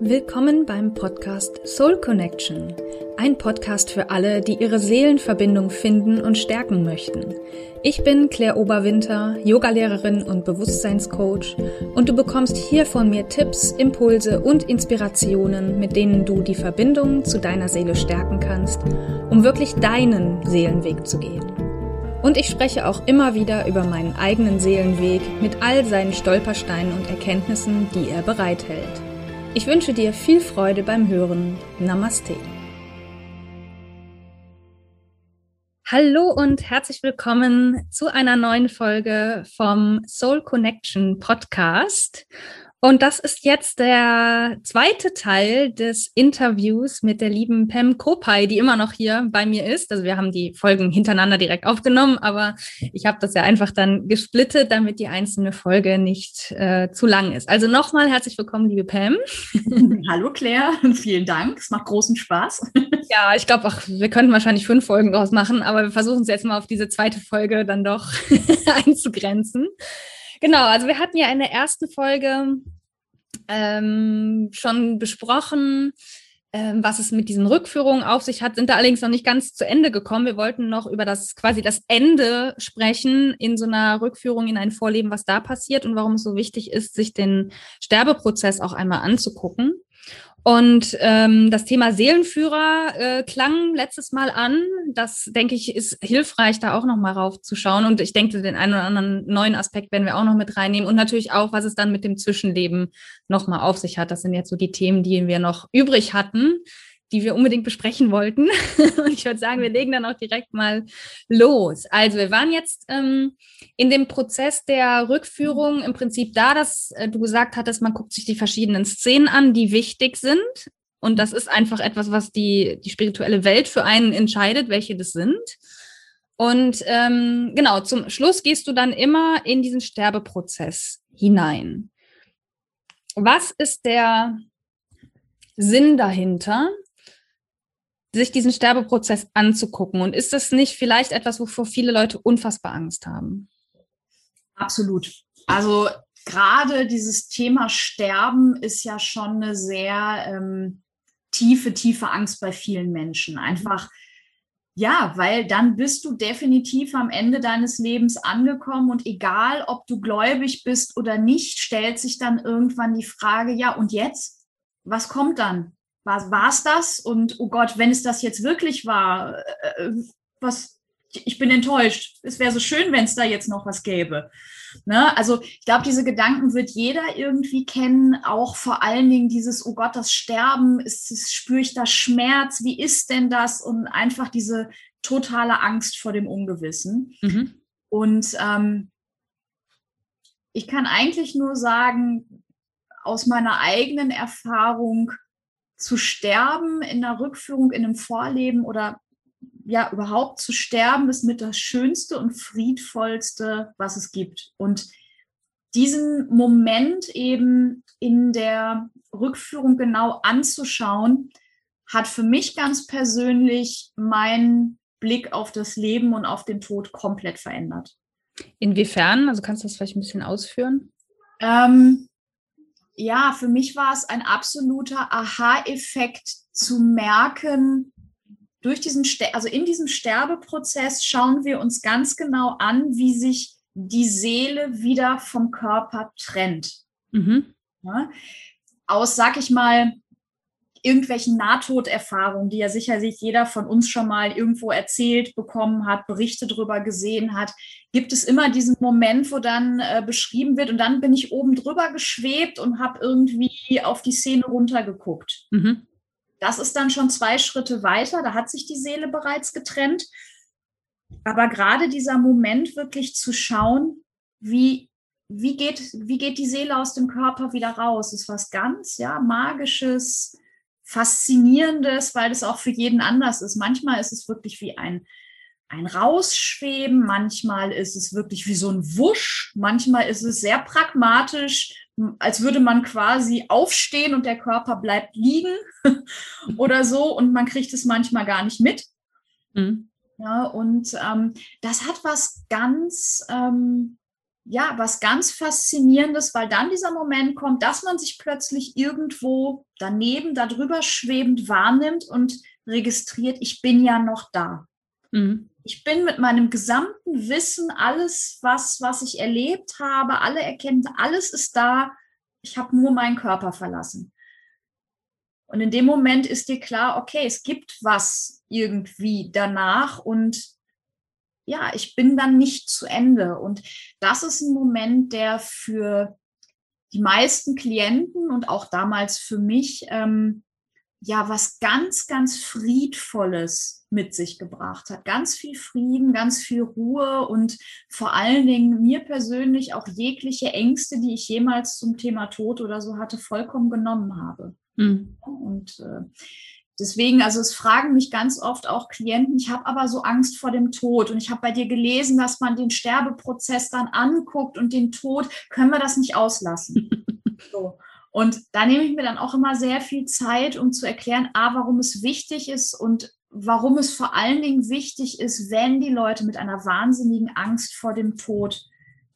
Willkommen beim Podcast Soul Connection. Ein Podcast für alle, die ihre Seelenverbindung finden und stärken möchten. Ich bin Claire Oberwinter, Yogalehrerin und Bewusstseinscoach und du bekommst hier von mir Tipps, Impulse und Inspirationen, mit denen du die Verbindung zu deiner Seele stärken kannst, um wirklich deinen Seelenweg zu gehen. Und ich spreche auch immer wieder über meinen eigenen Seelenweg mit all seinen Stolpersteinen und Erkenntnissen, die er bereithält. Ich wünsche dir viel Freude beim Hören. Namaste. Hallo und herzlich willkommen zu einer neuen Folge vom Soul Connection Podcast. Und das ist jetzt der zweite Teil des Interviews mit der lieben Pam Kopay, die immer noch hier bei mir ist. Also wir haben die Folgen hintereinander direkt aufgenommen, aber ich habe das ja einfach dann gesplittet, damit die einzelne Folge nicht äh, zu lang ist. Also nochmal herzlich willkommen, liebe Pam. Hallo Claire, vielen Dank. Es macht großen Spaß. Ja, ich glaube auch, wir könnten wahrscheinlich fünf Folgen draus machen, aber wir versuchen es jetzt mal auf diese zweite Folge dann doch einzugrenzen. Genau, also wir hatten ja in der ersten Folge ähm, schon besprochen, ähm, was es mit diesen Rückführungen auf sich hat, sind da allerdings noch nicht ganz zu Ende gekommen. Wir wollten noch über das quasi das Ende sprechen in so einer Rückführung in ein Vorleben, was da passiert und warum es so wichtig ist, sich den Sterbeprozess auch einmal anzugucken. Und ähm, das Thema Seelenführer äh, klang letztes Mal an. Das, denke ich, ist hilfreich, da auch nochmal raufzuschauen. Und ich denke, den einen oder anderen neuen Aspekt werden wir auch noch mit reinnehmen. Und natürlich auch, was es dann mit dem Zwischenleben nochmal auf sich hat. Das sind jetzt so die Themen, die wir noch übrig hatten die wir unbedingt besprechen wollten. Und ich würde sagen, wir legen dann auch direkt mal los. Also wir waren jetzt ähm, in dem Prozess der Rückführung im Prinzip da, dass äh, du gesagt hattest, man guckt sich die verschiedenen Szenen an, die wichtig sind. Und das ist einfach etwas, was die, die spirituelle Welt für einen entscheidet, welche das sind. Und ähm, genau, zum Schluss gehst du dann immer in diesen Sterbeprozess hinein. Was ist der Sinn dahinter? Sich diesen Sterbeprozess anzugucken. Und ist das nicht vielleicht etwas, wovor viele Leute unfassbar Angst haben? Absolut. Also gerade dieses Thema Sterben ist ja schon eine sehr ähm, tiefe, tiefe Angst bei vielen Menschen. Einfach, ja, weil dann bist du definitiv am Ende deines Lebens angekommen und egal, ob du gläubig bist oder nicht, stellt sich dann irgendwann die Frage, ja, und jetzt? Was kommt dann? War es das? Und oh Gott, wenn es das jetzt wirklich war, äh, was, ich bin enttäuscht. Es wäre so schön, wenn es da jetzt noch was gäbe. Ne? Also ich glaube, diese Gedanken wird jeder irgendwie kennen, auch vor allen Dingen dieses, oh Gott, das Sterben, ist, ist, spüre ich da Schmerz, wie ist denn das? Und einfach diese totale Angst vor dem Ungewissen. Mhm. Und ähm, ich kann eigentlich nur sagen, aus meiner eigenen Erfahrung, zu sterben in einer Rückführung, in einem Vorleben oder ja, überhaupt zu sterben ist mit das Schönste und Friedvollste, was es gibt. Und diesen Moment eben in der Rückführung genau anzuschauen, hat für mich ganz persönlich meinen Blick auf das Leben und auf den Tod komplett verändert. Inwiefern? Also kannst du das vielleicht ein bisschen ausführen? Ähm, ja, für mich war es ein absoluter Aha-Effekt zu merken, durch diesen, also in diesem Sterbeprozess schauen wir uns ganz genau an, wie sich die Seele wieder vom Körper trennt. Mhm. Ja, aus, sag ich mal, irgendwelchen Nahtoderfahrungen, die ja sicherlich jeder von uns schon mal irgendwo erzählt bekommen hat, Berichte darüber gesehen hat, gibt es immer diesen Moment, wo dann äh, beschrieben wird und dann bin ich oben drüber geschwebt und habe irgendwie auf die Szene runtergeguckt. Mhm. Das ist dann schon zwei Schritte weiter, da hat sich die Seele bereits getrennt. Aber gerade dieser Moment wirklich zu schauen, wie, wie, geht, wie geht die Seele aus dem Körper wieder raus, ist was ganz ja, Magisches, Faszinierendes, weil es auch für jeden anders ist. Manchmal ist es wirklich wie ein, ein Rausschweben, manchmal ist es wirklich wie so ein Wusch, manchmal ist es sehr pragmatisch, als würde man quasi aufstehen und der Körper bleibt liegen oder so und man kriegt es manchmal gar nicht mit. Mhm. Ja, und ähm, das hat was ganz ähm, ja, was ganz Faszinierendes, weil dann dieser Moment kommt, dass man sich plötzlich irgendwo daneben, darüber schwebend wahrnimmt und registriert, ich bin ja noch da. Mhm. Ich bin mit meinem gesamten Wissen, alles, was, was ich erlebt habe, alle Erkenntnisse, alles ist da. Ich habe nur meinen Körper verlassen. Und in dem Moment ist dir klar, okay, es gibt was irgendwie danach und ja, ich bin dann nicht zu Ende. Und das ist ein Moment, der für die meisten Klienten und auch damals für mich ähm, ja was ganz, ganz Friedvolles mit sich gebracht hat. Ganz viel Frieden, ganz viel Ruhe und vor allen Dingen mir persönlich auch jegliche Ängste, die ich jemals zum Thema Tod oder so hatte, vollkommen genommen habe. Mhm. Und äh, Deswegen, also es fragen mich ganz oft auch Klienten, ich habe aber so Angst vor dem Tod und ich habe bei dir gelesen, dass man den Sterbeprozess dann anguckt und den Tod, können wir das nicht auslassen? so. Und da nehme ich mir dann auch immer sehr viel Zeit, um zu erklären, a, warum es wichtig ist und warum es vor allen Dingen wichtig ist, wenn die Leute mit einer wahnsinnigen Angst vor dem Tod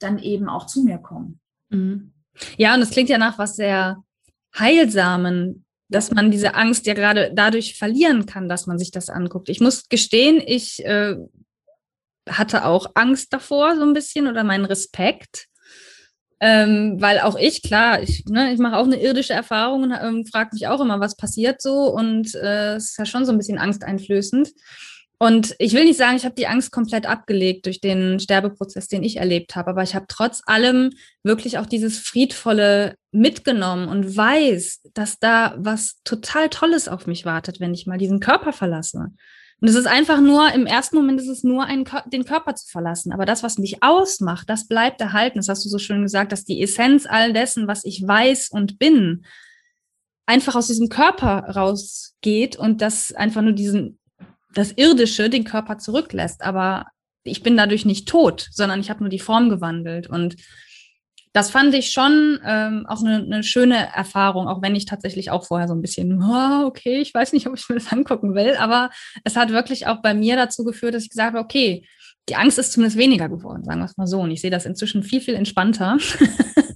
dann eben auch zu mir kommen. Mhm. Ja, und es klingt ja nach was sehr Heilsamen, dass man diese Angst ja gerade dadurch verlieren kann, dass man sich das anguckt. Ich muss gestehen, ich äh, hatte auch Angst davor so ein bisschen oder meinen Respekt. Ähm, weil auch ich, klar, ich, ne, ich mache auch eine irdische Erfahrung und ähm, frage mich auch immer, was passiert so. Und äh, es ist ja schon so ein bisschen angsteinflößend. Und ich will nicht sagen, ich habe die Angst komplett abgelegt durch den Sterbeprozess, den ich erlebt habe, aber ich habe trotz allem wirklich auch dieses Friedvolle mitgenommen und weiß, dass da was total Tolles auf mich wartet, wenn ich mal diesen Körper verlasse. Und es ist einfach nur, im ersten Moment ist es nur, einen, den Körper zu verlassen. Aber das, was mich ausmacht, das bleibt erhalten. Das hast du so schön gesagt, dass die Essenz all dessen, was ich weiß und bin, einfach aus diesem Körper rausgeht und das einfach nur diesen das Irdische den Körper zurücklässt. Aber ich bin dadurch nicht tot, sondern ich habe nur die Form gewandelt. Und das fand ich schon ähm, auch eine, eine, schöne Erfahrung, auch wenn ich tatsächlich auch vorher so ein bisschen, oh, okay, ich weiß nicht, ob ich mir das angucken will, aber es hat wirklich auch bei mir dazu geführt, dass ich gesagt habe, okay, die Angst ist zumindest weniger geworden, sagen wir es mal so. Und ich sehe das inzwischen viel, viel entspannter.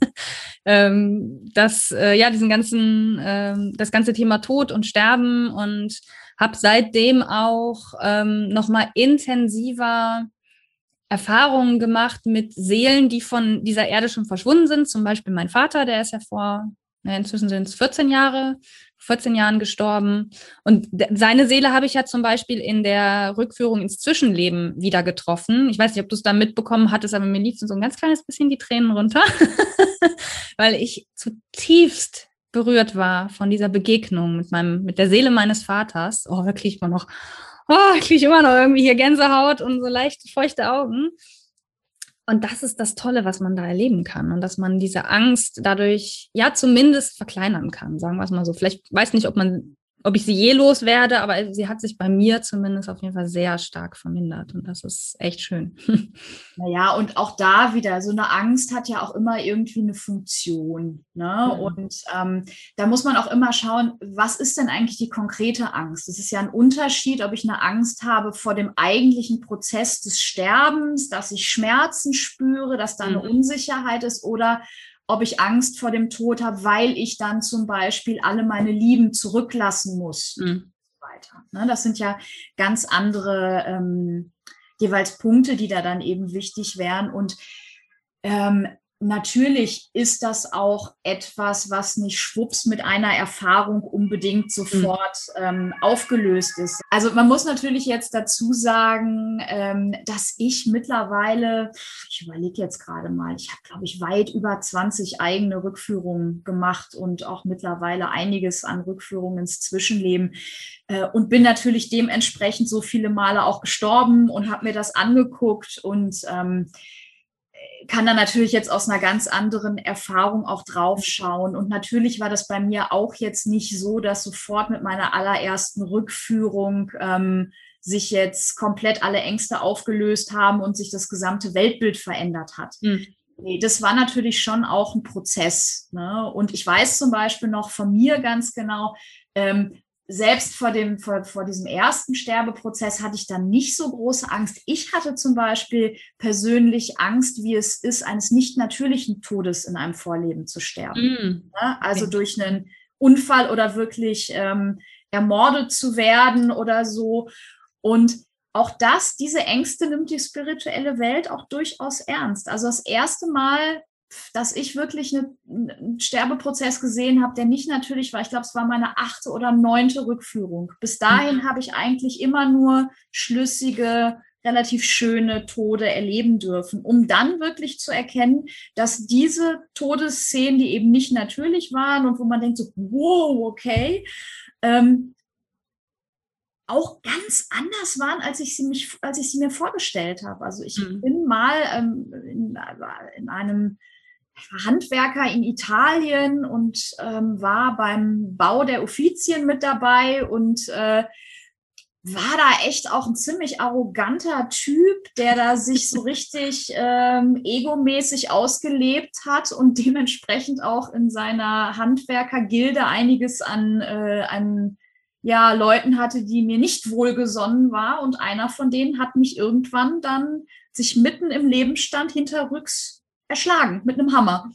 ähm, dass äh, ja diesen ganzen, ähm, das ganze Thema Tod und Sterben und habe seitdem auch ähm, nochmal intensiver Erfahrungen gemacht mit Seelen, die von dieser Erde schon verschwunden sind. Zum Beispiel mein Vater, der ist ja vor, na, inzwischen sind es 14 Jahre, 14 Jahren gestorben. Und seine Seele habe ich ja zum Beispiel in der Rückführung ins Zwischenleben wieder getroffen. Ich weiß nicht, ob du es da mitbekommen hattest, aber mir liefen so ein ganz kleines bisschen die Tränen runter, weil ich zutiefst berührt war von dieser Begegnung mit meinem, mit der Seele meines Vaters. Oh, da kriege ich immer noch, oh, kriege ich immer noch irgendwie hier Gänsehaut und so leicht feuchte Augen. Und das ist das Tolle, was man da erleben kann und dass man diese Angst dadurch ja zumindest verkleinern kann, sagen wir es mal so. Vielleicht weiß nicht, ob man ob ich sie je loswerde, aber sie hat sich bei mir zumindest auf jeden Fall sehr stark vermindert und das ist echt schön. Naja, und auch da wieder, so eine Angst hat ja auch immer irgendwie eine Funktion. Ne? Mhm. Und ähm, da muss man auch immer schauen, was ist denn eigentlich die konkrete Angst? Es ist ja ein Unterschied, ob ich eine Angst habe vor dem eigentlichen Prozess des Sterbens, dass ich Schmerzen spüre, dass da eine mhm. Unsicherheit ist oder ob ich Angst vor dem Tod habe, weil ich dann zum Beispiel alle meine Lieben zurücklassen muss. Mhm. Weiter. Ne, das sind ja ganz andere ähm, jeweils Punkte, die da dann eben wichtig wären. Und ähm, natürlich ist das auch etwas, was nicht schwupps mit einer Erfahrung unbedingt mhm. sofort ähm, aufgelöst ist. Also man muss natürlich jetzt dazu sagen, ähm, dass ich mittlerweile, ich überlege jetzt gerade mal, ich habe, glaube ich, weit über 20 eigene Rückführungen gemacht und auch mittlerweile einiges an Rückführungen ins Zwischenleben äh, und bin natürlich dementsprechend so viele Male auch gestorben und habe mir das angeguckt und ähm, kann da natürlich jetzt aus einer ganz anderen Erfahrung auch draufschauen. Und natürlich war das bei mir auch jetzt nicht so, dass sofort mit meiner allerersten Rückführung ähm, sich jetzt komplett alle Ängste aufgelöst haben und sich das gesamte Weltbild verändert hat. Mhm. Nee, das war natürlich schon auch ein Prozess. Ne? Und ich weiß zum Beispiel noch von mir ganz genau, ähm, selbst vor, dem, vor, vor diesem ersten Sterbeprozess hatte ich dann nicht so große Angst. Ich hatte zum Beispiel persönlich Angst, wie es ist, eines nicht natürlichen Todes in einem Vorleben zu sterben. Mm. Ja, also durch einen Unfall oder wirklich ähm, ermordet zu werden oder so. Und auch das, diese Ängste nimmt die spirituelle Welt auch durchaus ernst. Also das erste Mal dass ich wirklich eine, einen Sterbeprozess gesehen habe, der nicht natürlich war. Ich glaube, es war meine achte oder neunte Rückführung. Bis dahin mhm. habe ich eigentlich immer nur schlüssige, relativ schöne Tode erleben dürfen, um dann wirklich zu erkennen, dass diese Todesszenen, die eben nicht natürlich waren und wo man denkt so, wow, okay, ähm, auch ganz anders waren, als ich sie mich, als ich sie mir vorgestellt habe. Also ich mhm. bin mal ähm, in, in, einem Handwerker in Italien und ähm, war beim Bau der Uffizien mit dabei und äh, war da echt auch ein ziemlich arroganter Typ, der da sich so richtig ähm, egomäßig ausgelebt hat und dementsprechend auch in seiner Handwerkergilde einiges an, äh, an ja, Leuten hatte, die mir nicht wohlgesonnen war. Und einer von denen hat mich irgendwann dann sich mitten im Lebensstand hinterrücks erschlagen mit einem Hammer.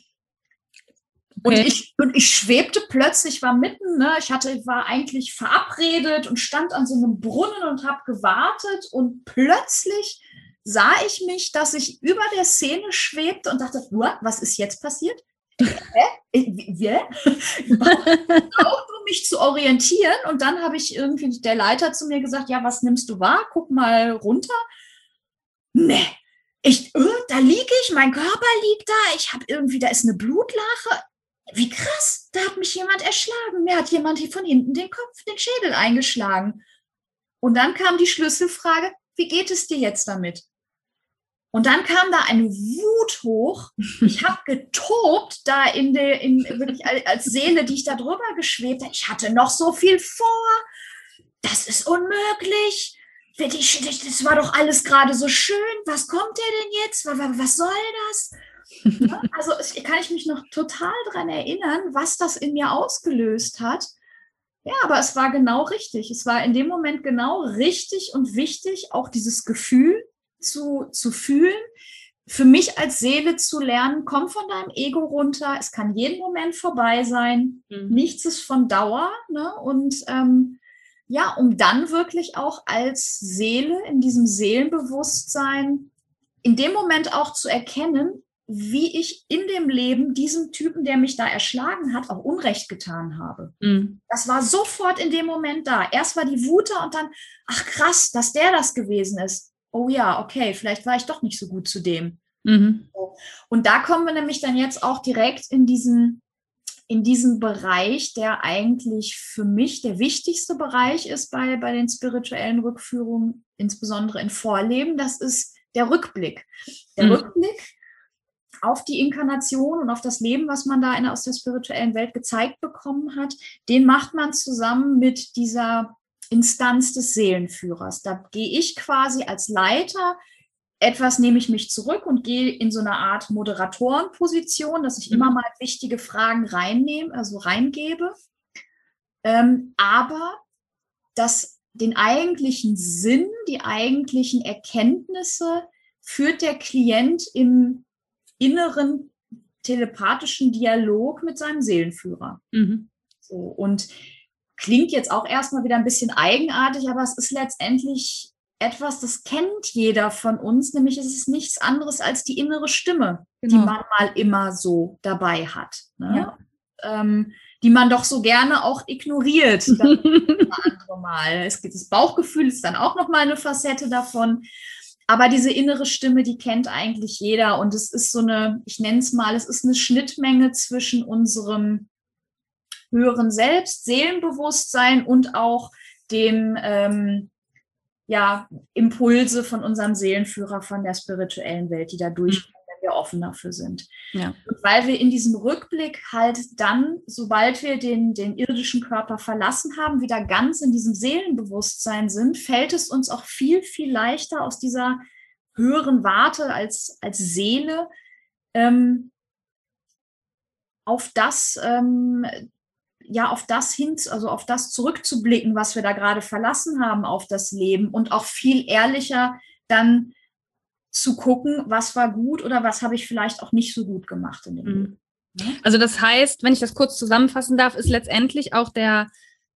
Okay. Und, ich, und ich schwebte plötzlich, war mitten, ne, ich hatte, war eigentlich verabredet und stand an so einem Brunnen und habe gewartet und plötzlich sah ich mich, dass ich über der Szene schwebte und dachte, was ist jetzt passiert? Hä? Wie? Auch um mich zu orientieren. Und dann habe ich irgendwie der Leiter zu mir gesagt, ja, was nimmst du wahr? Guck mal runter. Nee, ich, äh, da liege ich, mein Körper liegt da, ich habe irgendwie, da ist eine Blutlache. Wie krass, da hat mich jemand erschlagen. Mir hat jemand hier von hinten den Kopf, den Schädel eingeschlagen. Und dann kam die Schlüsselfrage, wie geht es dir jetzt damit? Und dann kam da eine Wut hoch. Ich habe getobt da in der, in, wirklich als Seele, die ich da drüber geschwebt habe. Ich hatte noch so viel vor. Das ist unmöglich das war doch alles gerade so schön, was kommt der denn jetzt? Was soll das? also kann ich mich noch total daran erinnern, was das in mir ausgelöst hat. Ja, aber es war genau richtig. Es war in dem Moment genau richtig und wichtig, auch dieses Gefühl zu, zu fühlen. Für mich als Seele zu lernen, komm von deinem Ego runter. Es kann jeden Moment vorbei sein. Mhm. Nichts ist von Dauer. Ne? Und ähm, ja, um dann wirklich auch als Seele in diesem Seelenbewusstsein in dem Moment auch zu erkennen, wie ich in dem Leben diesem Typen, der mich da erschlagen hat, auch Unrecht getan habe. Mhm. Das war sofort in dem Moment da. Erst war die Wut da und dann, ach krass, dass der das gewesen ist. Oh ja, okay, vielleicht war ich doch nicht so gut zu dem. Mhm. Und da kommen wir nämlich dann jetzt auch direkt in diesen in diesem Bereich, der eigentlich für mich der wichtigste Bereich ist bei, bei den spirituellen Rückführungen, insbesondere in Vorleben, das ist der Rückblick. Der mhm. Rückblick auf die Inkarnation und auf das Leben, was man da in, aus der spirituellen Welt gezeigt bekommen hat, den macht man zusammen mit dieser Instanz des Seelenführers. Da gehe ich quasi als Leiter etwas nehme ich mich zurück und gehe in so eine Art Moderatorenposition, dass ich mhm. immer mal wichtige Fragen reinnehme, also reingebe. Ähm, aber das, den eigentlichen Sinn, die eigentlichen Erkenntnisse führt der Klient im inneren telepathischen Dialog mit seinem Seelenführer. Mhm. So, und klingt jetzt auch erstmal wieder ein bisschen eigenartig, aber es ist letztendlich etwas, das kennt jeder von uns, nämlich es ist nichts anderes als die innere Stimme, genau. die man mal immer so dabei hat. Ne? Ja. Ähm, die man doch so gerne auch ignoriert. mal. Es gibt das Bauchgefühl, ist dann auch noch mal eine Facette davon. Aber diese innere Stimme, die kennt eigentlich jeder. Und es ist so eine, ich nenne es mal, es ist eine Schnittmenge zwischen unserem höheren Selbst, Seelenbewusstsein und auch dem, ähm, ja, Impulse von unserem Seelenführer von der spirituellen Welt, die da durchkommen, mhm. wenn wir offen dafür sind. Ja. Und weil wir in diesem Rückblick halt dann, sobald wir den, den irdischen Körper verlassen haben, wieder ganz in diesem Seelenbewusstsein sind, fällt es uns auch viel, viel leichter aus dieser höheren Warte als, als Seele ähm, auf das ähm, ja auf das hin, also auf das zurückzublicken, was wir da gerade verlassen haben auf das Leben und auch viel ehrlicher dann zu gucken, was war gut oder was habe ich vielleicht auch nicht so gut gemacht in dem mhm. Leben. Also das heißt, wenn ich das kurz zusammenfassen darf, ist letztendlich auch der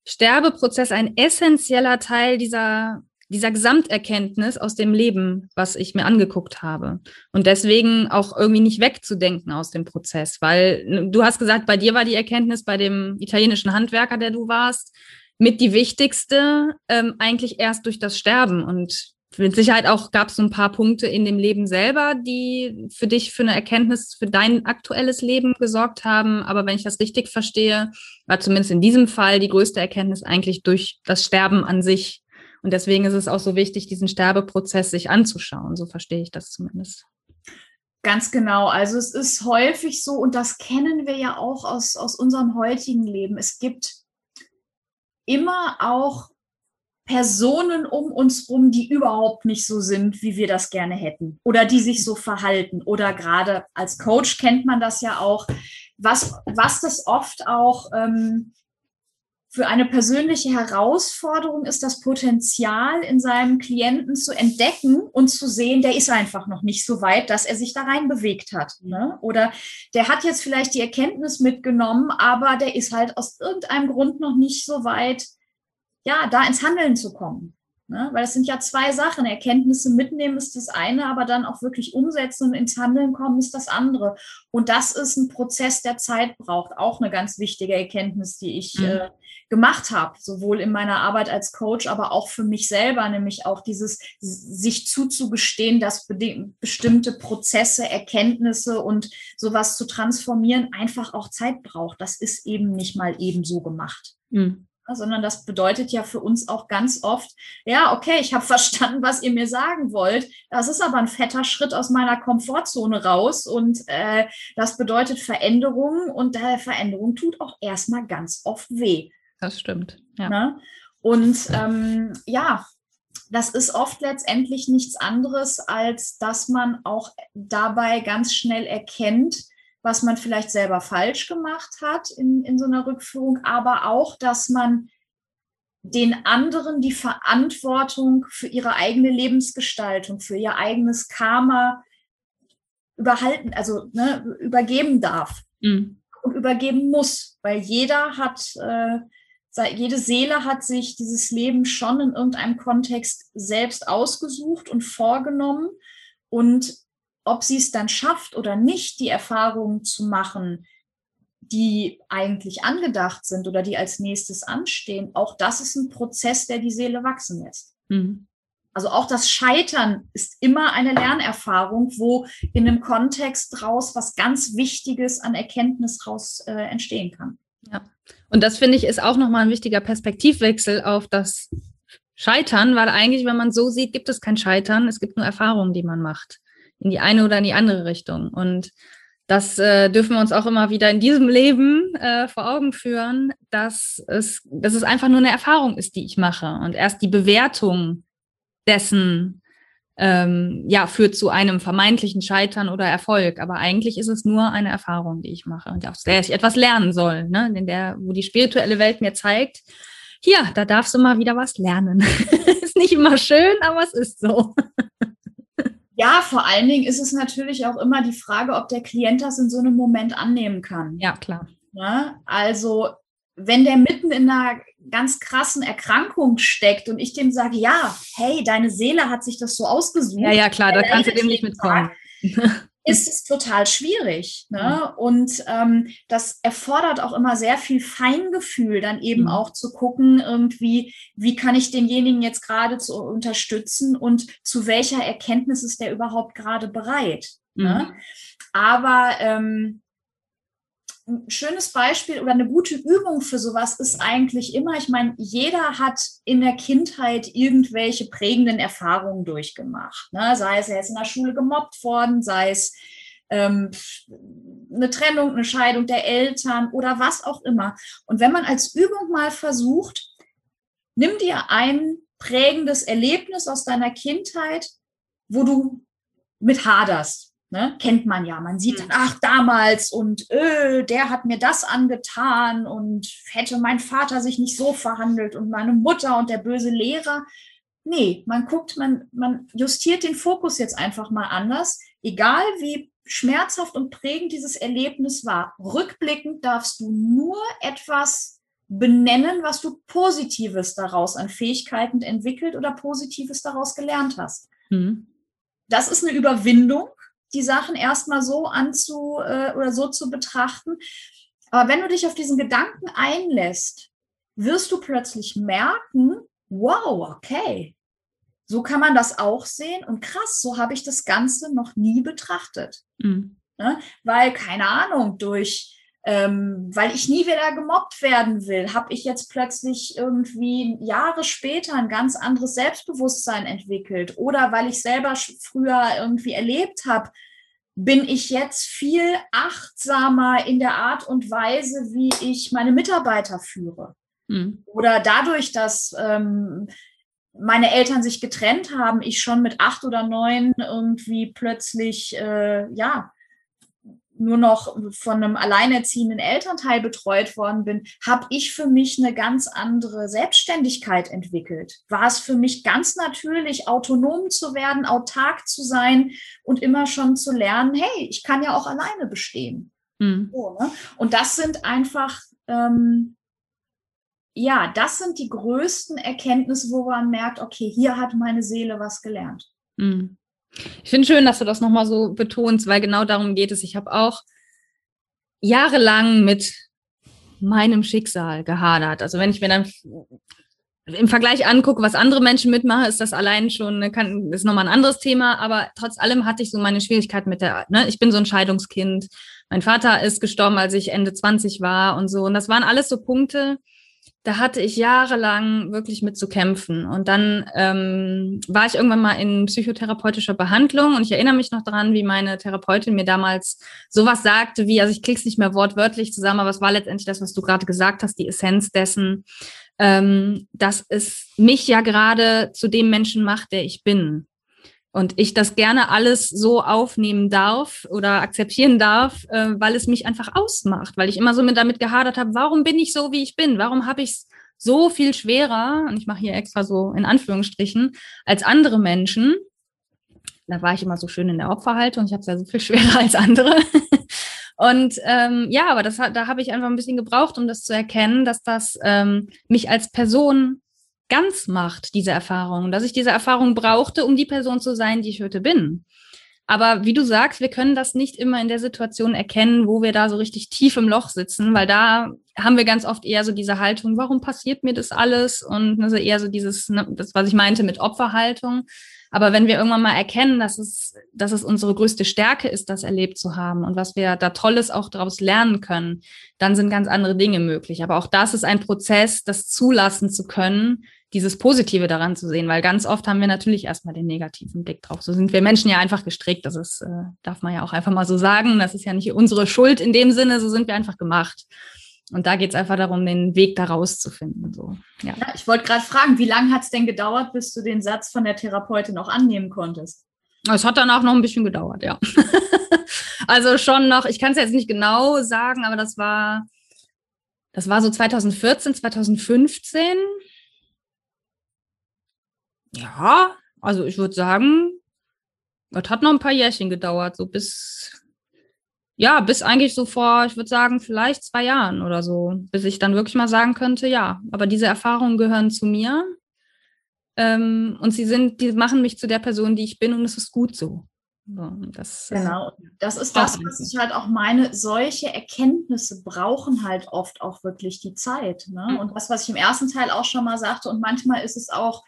Sterbeprozess ein essentieller Teil dieser, dieser Gesamterkenntnis aus dem Leben, was ich mir angeguckt habe. Und deswegen auch irgendwie nicht wegzudenken aus dem Prozess, weil du hast gesagt, bei dir war die Erkenntnis bei dem italienischen Handwerker, der du warst, mit die wichtigste, ähm, eigentlich erst durch das Sterben. Und mit Sicherheit auch gab es so ein paar Punkte in dem Leben selber, die für dich für eine Erkenntnis für dein aktuelles Leben gesorgt haben. Aber wenn ich das richtig verstehe, war zumindest in diesem Fall die größte Erkenntnis eigentlich durch das Sterben an sich. Und deswegen ist es auch so wichtig, diesen Sterbeprozess sich anzuschauen. So verstehe ich das zumindest. Ganz genau. Also es ist häufig so, und das kennen wir ja auch aus, aus unserem heutigen Leben. Es gibt immer auch Personen um uns rum, die überhaupt nicht so sind, wie wir das gerne hätten oder die sich so verhalten. Oder gerade als Coach kennt man das ja auch, was, was das oft auch ähm, für eine persönliche Herausforderung ist, das Potenzial in seinem Klienten zu entdecken und zu sehen, der ist einfach noch nicht so weit, dass er sich da rein bewegt hat. Ne? Oder der hat jetzt vielleicht die Erkenntnis mitgenommen, aber der ist halt aus irgendeinem Grund noch nicht so weit, ja, da ins Handeln zu kommen. Ne? Weil es sind ja zwei Sachen. Erkenntnisse mitnehmen ist das eine, aber dann auch wirklich umsetzen und ins Handeln kommen ist das andere. Und das ist ein Prozess, der Zeit braucht. Auch eine ganz wichtige Erkenntnis, die ich mhm. äh, gemacht habe, sowohl in meiner Arbeit als Coach, aber auch für mich selber, nämlich auch dieses sich zuzugestehen, dass bestimmte Prozesse, Erkenntnisse und sowas zu transformieren einfach auch Zeit braucht. Das ist eben nicht mal eben so gemacht. Mhm sondern das bedeutet ja für uns auch ganz oft, ja, okay, ich habe verstanden, was ihr mir sagen wollt. Das ist aber ein fetter Schritt aus meiner Komfortzone raus und äh, das bedeutet Veränderung und äh, Veränderung tut auch erstmal ganz oft weh. Das stimmt. Ja. Ne? Und ähm, ja, das ist oft letztendlich nichts anderes, als dass man auch dabei ganz schnell erkennt, was man vielleicht selber falsch gemacht hat in, in so einer Rückführung, aber auch, dass man den anderen die Verantwortung für ihre eigene Lebensgestaltung, für ihr eigenes Karma überhalten, also ne, übergeben darf mhm. und übergeben muss, weil jeder hat, äh, jede Seele hat sich dieses Leben schon in irgendeinem Kontext selbst ausgesucht und vorgenommen und ob sie es dann schafft oder nicht, die Erfahrungen zu machen, die eigentlich angedacht sind oder die als nächstes anstehen, auch das ist ein Prozess, der die Seele wachsen lässt. Mhm. Also auch das Scheitern ist immer eine Lernerfahrung, wo in einem Kontext draus was ganz Wichtiges an Erkenntnis raus äh, entstehen kann. Ja. Und das finde ich ist auch nochmal ein wichtiger Perspektivwechsel auf das Scheitern, weil eigentlich, wenn man so sieht, gibt es kein Scheitern, es gibt nur Erfahrungen, die man macht in die eine oder in die andere Richtung. Und das äh, dürfen wir uns auch immer wieder in diesem Leben äh, vor Augen führen, dass es, dass es einfach nur eine Erfahrung ist, die ich mache. Und erst die Bewertung dessen ähm, ja, führt zu einem vermeintlichen Scheitern oder Erfolg. Aber eigentlich ist es nur eine Erfahrung, die ich mache und aus der ich etwas lernen soll, ne? in der, wo die spirituelle Welt mir zeigt, hier, da darfst du mal wieder was lernen. ist nicht immer schön, aber es ist so. Ja, vor allen Dingen ist es natürlich auch immer die Frage, ob der Klient das in so einem Moment annehmen kann. Ja, klar. Ja, also wenn der mitten in einer ganz krassen Erkrankung steckt und ich dem sage, ja, hey, deine Seele hat sich das so ausgesucht. Ja, ja, klar, da kannst du dem nicht mitkommen. ist es total schwierig. Ne? Und ähm, das erfordert auch immer sehr viel Feingefühl, dann eben mhm. auch zu gucken, irgendwie, wie kann ich denjenigen jetzt gerade zu unterstützen und zu welcher Erkenntnis ist der überhaupt gerade bereit. Ne? Mhm. Ne? Aber ähm, ein schönes Beispiel oder eine gute Übung für sowas ist eigentlich immer, ich meine, jeder hat in der Kindheit irgendwelche prägenden Erfahrungen durchgemacht. Ne? Sei es, er ist in der Schule gemobbt worden, sei es ähm, eine Trennung, eine Scheidung der Eltern oder was auch immer. Und wenn man als Übung mal versucht, nimm dir ein prägendes Erlebnis aus deiner Kindheit, wo du mit haderst Ne? Kennt man ja. Man sieht dann, mhm. ach, damals und öh, der hat mir das angetan und hätte mein Vater sich nicht so verhandelt und meine Mutter und der böse Lehrer. Nee, man guckt, man, man justiert den Fokus jetzt einfach mal anders. Egal wie schmerzhaft und prägend dieses Erlebnis war, rückblickend darfst du nur etwas benennen, was du Positives daraus an Fähigkeiten entwickelt oder Positives daraus gelernt hast. Mhm. Das ist eine Überwindung, die Sachen erstmal so anzu äh, oder so zu betrachten. Aber wenn du dich auf diesen Gedanken einlässt, wirst du plötzlich merken, wow, okay, so kann man das auch sehen und krass, so habe ich das Ganze noch nie betrachtet. Mhm. Ne? Weil, keine Ahnung, durch ähm, weil ich nie wieder gemobbt werden will, habe ich jetzt plötzlich irgendwie Jahre später ein ganz anderes Selbstbewusstsein entwickelt. Oder weil ich selber früher irgendwie erlebt habe, bin ich jetzt viel achtsamer in der Art und Weise, wie ich meine Mitarbeiter führe. Mhm. Oder dadurch, dass ähm, meine Eltern sich getrennt haben, ich schon mit acht oder neun irgendwie plötzlich, äh, ja, nur noch von einem alleinerziehenden Elternteil betreut worden bin, habe ich für mich eine ganz andere Selbstständigkeit entwickelt. War es für mich ganz natürlich, autonom zu werden, autark zu sein und immer schon zu lernen, hey, ich kann ja auch alleine bestehen. Mhm. So, ne? Und das sind einfach, ähm, ja, das sind die größten Erkenntnisse, wo man merkt, okay, hier hat meine Seele was gelernt. Mhm. Ich finde schön, dass du das nochmal so betonst, weil genau darum geht es. Ich habe auch jahrelang mit meinem Schicksal gehadert. Also wenn ich mir dann im Vergleich angucke, was andere Menschen mitmachen, ist das allein schon, kann, ist nochmal ein anderes Thema, aber trotz allem hatte ich so meine Schwierigkeiten mit der, ne, ich bin so ein Scheidungskind. Mein Vater ist gestorben, als ich Ende 20 war und so. Und das waren alles so Punkte, da hatte ich jahrelang wirklich mit zu kämpfen. Und dann ähm, war ich irgendwann mal in psychotherapeutischer Behandlung und ich erinnere mich noch daran, wie meine Therapeutin mir damals sowas sagte, wie, also ich krieg's nicht mehr wortwörtlich zusammen, aber es war letztendlich das, was du gerade gesagt hast, die Essenz dessen, ähm, dass es mich ja gerade zu dem Menschen macht, der ich bin und ich das gerne alles so aufnehmen darf oder akzeptieren darf, äh, weil es mich einfach ausmacht, weil ich immer so mit damit gehadert habe, warum bin ich so, wie ich bin? Warum habe ich es so viel schwerer, und ich mache hier extra so in Anführungsstrichen, als andere Menschen? Da war ich immer so schön in der Opferhaltung, ich habe es ja so viel schwerer als andere. Und ähm, ja, aber das, da habe ich einfach ein bisschen gebraucht, um das zu erkennen, dass das ähm, mich als Person ganz macht, diese Erfahrung, dass ich diese Erfahrung brauchte, um die Person zu sein, die ich heute bin. Aber wie du sagst, wir können das nicht immer in der Situation erkennen, wo wir da so richtig tief im Loch sitzen, weil da haben wir ganz oft eher so diese Haltung, warum passiert mir das alles? Und also eher so dieses, ne, das, was ich meinte mit Opferhaltung. Aber wenn wir irgendwann mal erkennen, dass es, dass es unsere größte Stärke ist, das erlebt zu haben und was wir da Tolles auch daraus lernen können, dann sind ganz andere Dinge möglich. Aber auch das ist ein Prozess, das zulassen zu können, dieses Positive daran zu sehen, weil ganz oft haben wir natürlich erstmal den negativen Blick drauf. So sind wir Menschen ja einfach gestrickt. Das ist, äh, darf man ja auch einfach mal so sagen. Das ist ja nicht unsere Schuld in dem Sinne, so sind wir einfach gemacht. Und da geht es einfach darum, den Weg da rauszufinden. So. Ja. ja ich wollte gerade fragen, wie lange hat es denn gedauert, bis du den Satz von der Therapeutin auch annehmen konntest? Es hat danach noch ein bisschen gedauert, ja. also schon noch, ich kann es jetzt nicht genau sagen, aber das war, das war so 2014, 2015 ja, also ich würde sagen, es hat noch ein paar Jährchen gedauert, so bis, ja, bis eigentlich so vor, ich würde sagen, vielleicht zwei Jahren oder so, bis ich dann wirklich mal sagen könnte, ja, aber diese Erfahrungen gehören zu mir. Ähm, und sie sind, die machen mich zu der Person, die ich bin, und es ist gut so. so das, genau, das ist das, was ich halt auch meine. Solche Erkenntnisse brauchen halt oft auch wirklich die Zeit. Ne? Mhm. Und das, was ich im ersten Teil auch schon mal sagte, und manchmal ist es auch,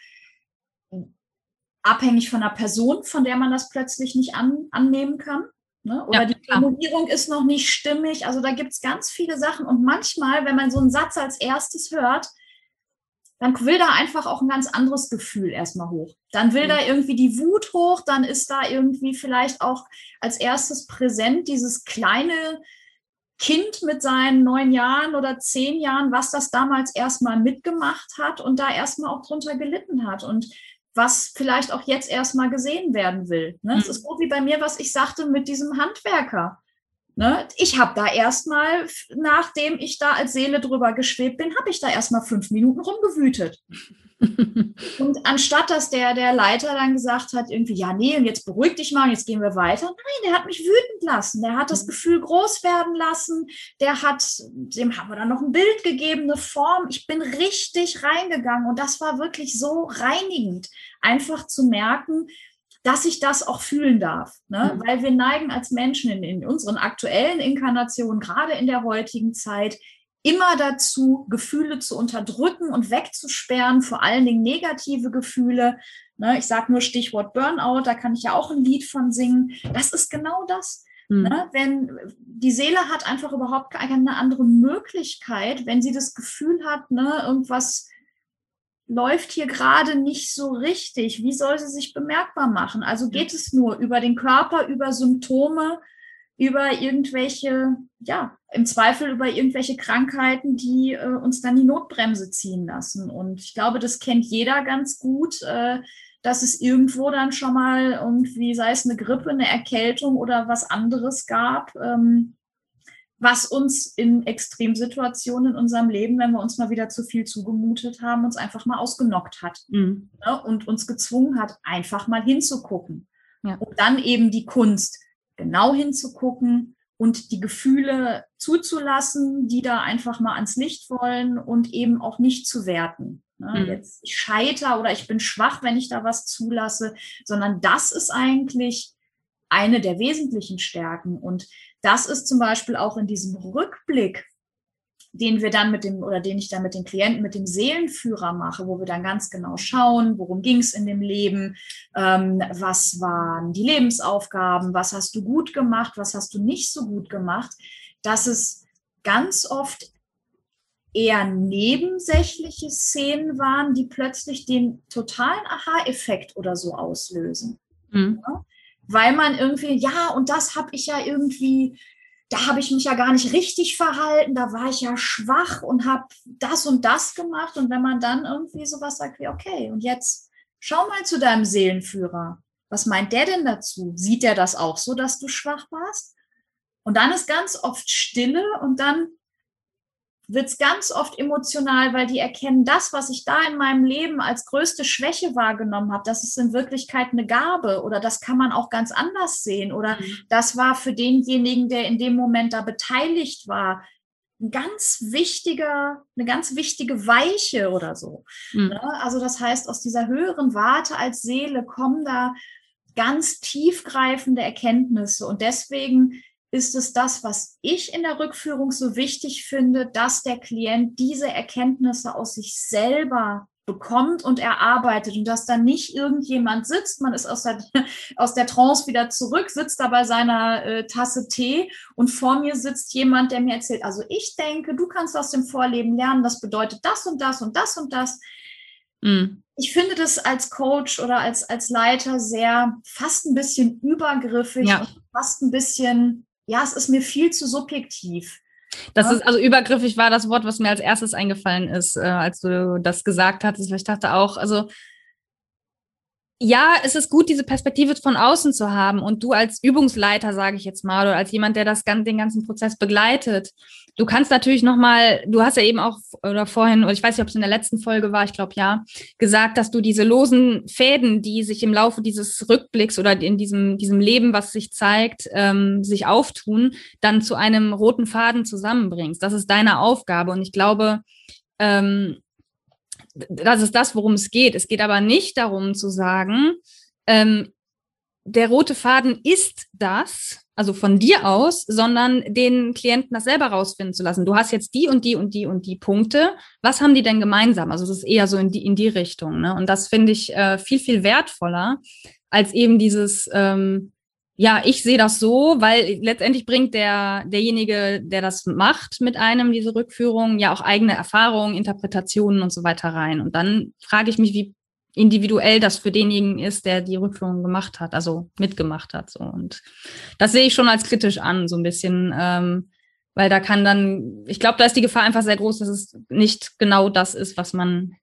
abhängig von einer Person, von der man das plötzlich nicht an, annehmen kann. Ne? Oder ja, die Formulierung ist noch nicht stimmig. Also da gibt es ganz viele Sachen. Und manchmal, wenn man so einen Satz als erstes hört, dann will da einfach auch ein ganz anderes Gefühl erstmal hoch. Dann will mhm. da irgendwie die Wut hoch, dann ist da irgendwie vielleicht auch als erstes präsent dieses kleine Kind mit seinen neun Jahren oder zehn Jahren, was das damals erstmal mitgemacht hat und da erstmal auch drunter gelitten hat. Und was vielleicht auch jetzt erstmal gesehen werden will. Ne? Es mhm. ist so wie bei mir, was ich sagte mit diesem Handwerker. Ne? Ich habe da erstmal, nachdem ich da als Seele drüber geschwebt bin, habe ich da erstmal fünf Minuten rumgewütet. Und anstatt dass der, der Leiter dann gesagt hat, irgendwie, ja, nee, und jetzt beruhig dich mal und jetzt gehen wir weiter. Nein, der hat mich wütend lassen. Der hat das mhm. Gefühl groß werden lassen. Der hat, dem haben wir dann noch ein Bild gegeben, eine Form. Ich bin richtig reingegangen und das war wirklich so reinigend, einfach zu merken, dass ich das auch fühlen darf. Ne? Mhm. Weil wir neigen als Menschen in, in unseren aktuellen Inkarnationen, gerade in der heutigen Zeit, immer dazu, Gefühle zu unterdrücken und wegzusperren, vor allen Dingen negative Gefühle. Ne, ich sage nur Stichwort Burnout, da kann ich ja auch ein Lied von singen. Das ist genau das. Mhm. Ne, wenn die Seele hat einfach überhaupt keine andere Möglichkeit, wenn sie das Gefühl hat, ne, irgendwas läuft hier gerade nicht so richtig. Wie soll sie sich bemerkbar machen? Also geht es nur über den Körper, über Symptome, über irgendwelche, ja, im Zweifel über irgendwelche Krankheiten, die äh, uns dann die Notbremse ziehen lassen. Und ich glaube, das kennt jeder ganz gut, äh, dass es irgendwo dann schon mal irgendwie, sei es eine Grippe, eine Erkältung oder was anderes gab, ähm, was uns in Extremsituationen in unserem Leben, wenn wir uns mal wieder zu viel zugemutet haben, uns einfach mal ausgenockt hat mhm. ne? und uns gezwungen hat, einfach mal hinzugucken. Ja. Und dann eben die Kunst, genau hinzugucken und die Gefühle zuzulassen, die da einfach mal ans Licht wollen und eben auch nicht zu werten. Ne? Mhm. Jetzt ich scheiter oder ich bin schwach, wenn ich da was zulasse, sondern das ist eigentlich eine der wesentlichen Stärken. Und das ist zum Beispiel auch in diesem Rückblick den wir dann mit dem oder den ich dann mit den Klienten mit dem Seelenführer mache, wo wir dann ganz genau schauen, worum ging es in dem Leben, ähm, was waren die Lebensaufgaben, was hast du gut gemacht, was hast du nicht so gut gemacht, dass es ganz oft eher nebensächliche Szenen waren, die plötzlich den totalen Aha-Effekt oder so auslösen. Mhm. Ja? Weil man irgendwie, ja, und das habe ich ja irgendwie da habe ich mich ja gar nicht richtig verhalten, da war ich ja schwach und habe das und das gemacht. Und wenn man dann irgendwie sowas sagt wie, okay, und jetzt schau mal zu deinem Seelenführer. Was meint der denn dazu? Sieht er das auch so, dass du schwach warst? Und dann ist ganz oft Stille und dann wird es ganz oft emotional, weil die erkennen, das, was ich da in meinem Leben als größte Schwäche wahrgenommen habe, das ist in Wirklichkeit eine Gabe oder das kann man auch ganz anders sehen oder mhm. das war für denjenigen, der in dem Moment da beteiligt war, ein ganz wichtiger, eine ganz wichtige Weiche oder so. Mhm. Ne? Also das heißt, aus dieser höheren Warte als Seele kommen da ganz tiefgreifende Erkenntnisse und deswegen ist es das, was ich in der Rückführung so wichtig finde, dass der Klient diese Erkenntnisse aus sich selber bekommt und erarbeitet und dass dann nicht irgendjemand sitzt, man ist aus der, aus der Trance wieder zurück, sitzt da bei seiner äh, Tasse Tee und vor mir sitzt jemand, der mir erzählt, also ich denke, du kannst aus dem Vorleben lernen, das bedeutet das und das und das und das. Mhm. Ich finde das als Coach oder als, als Leiter sehr fast ein bisschen übergriffig ja. fast ein bisschen ja, es ist mir viel zu subjektiv. Das ja. ist, also übergriffig war das Wort, was mir als erstes eingefallen ist, äh, als du das gesagt hattest. Ich dachte auch, also ja, es ist gut, diese Perspektive von außen zu haben. Und du als Übungsleiter, sage ich jetzt mal, oder als jemand, der das, den ganzen Prozess begleitet, du kannst natürlich nochmal, du hast ja eben auch, oder vorhin, oder ich weiß nicht, ob es in der letzten Folge war, ich glaube ja, gesagt, dass du diese losen Fäden, die sich im Laufe dieses Rückblicks oder in diesem, diesem Leben, was sich zeigt, ähm, sich auftun, dann zu einem roten Faden zusammenbringst. Das ist deine Aufgabe. Und ich glaube, ähm, das ist das, worum es geht. Es geht aber nicht darum zu sagen, ähm, der rote Faden ist das, also von dir aus, sondern den Klienten das selber rausfinden zu lassen. Du hast jetzt die und die und die und die Punkte. Was haben die denn gemeinsam? Also es ist eher so in die, in die Richtung. Ne? Und das finde ich äh, viel, viel wertvoller als eben dieses, ähm, ja, ich sehe das so, weil letztendlich bringt der, derjenige, der das macht mit einem, diese Rückführung, ja auch eigene Erfahrungen, Interpretationen und so weiter rein. Und dann frage ich mich, wie individuell das für denjenigen ist, der die Rückführung gemacht hat, also mitgemacht hat. So. Und das sehe ich schon als kritisch an, so ein bisschen, ähm, weil da kann dann, ich glaube, da ist die Gefahr einfach sehr groß, dass es nicht genau das ist, was man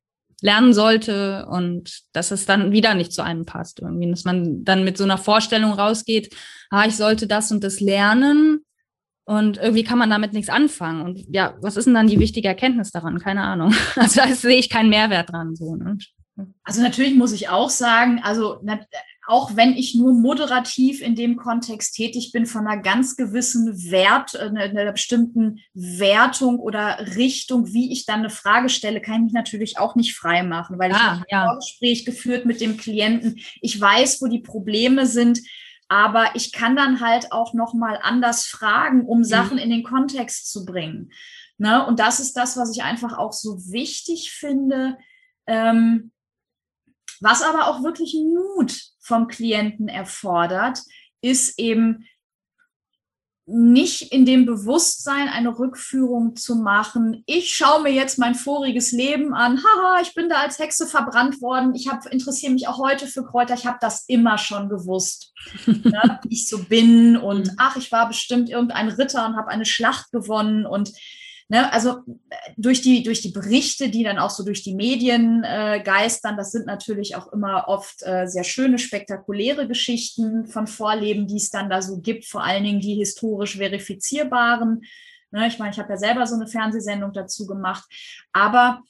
lernen sollte und dass es dann wieder nicht zu einem passt irgendwie, dass man dann mit so einer Vorstellung rausgeht, ah, ich sollte das und das lernen und irgendwie kann man damit nichts anfangen. Und ja, was ist denn dann die wichtige Erkenntnis daran? Keine Ahnung. Also da sehe ich keinen Mehrwert dran. So, ne? Also natürlich muss ich auch sagen, also auch wenn ich nur moderativ in dem Kontext tätig bin, von einer ganz gewissen Wert, äh, einer, bestimmten Wertung oder Richtung, wie ich dann eine Frage stelle, kann ich mich natürlich auch nicht frei machen, weil ah, ich habe ja. ein Vorgespräch geführt mit dem Klienten. Ich weiß, wo die Probleme sind, aber ich kann dann halt auch noch mal anders fragen, um mhm. Sachen in den Kontext zu bringen. Ne? Und das ist das, was ich einfach auch so wichtig finde. Ähm, was aber auch wirklich Mut vom Klienten erfordert, ist eben nicht in dem Bewusstsein eine Rückführung zu machen. Ich schaue mir jetzt mein voriges Leben an. Haha, ich bin da als Hexe verbrannt worden. Ich hab, interessiere mich auch heute für Kräuter. Ich habe das immer schon gewusst, ne, wie ich so bin. Und mhm. ach, ich war bestimmt irgendein Ritter und habe eine Schlacht gewonnen. Und Ne, also äh, durch die, durch die Berichte, die dann auch so durch die Medien äh, geistern, das sind natürlich auch immer oft äh, sehr schöne, spektakuläre Geschichten von Vorleben, die es dann da so gibt, vor allen Dingen die historisch verifizierbaren. Ne, ich meine, ich habe ja selber so eine Fernsehsendung dazu gemacht, aber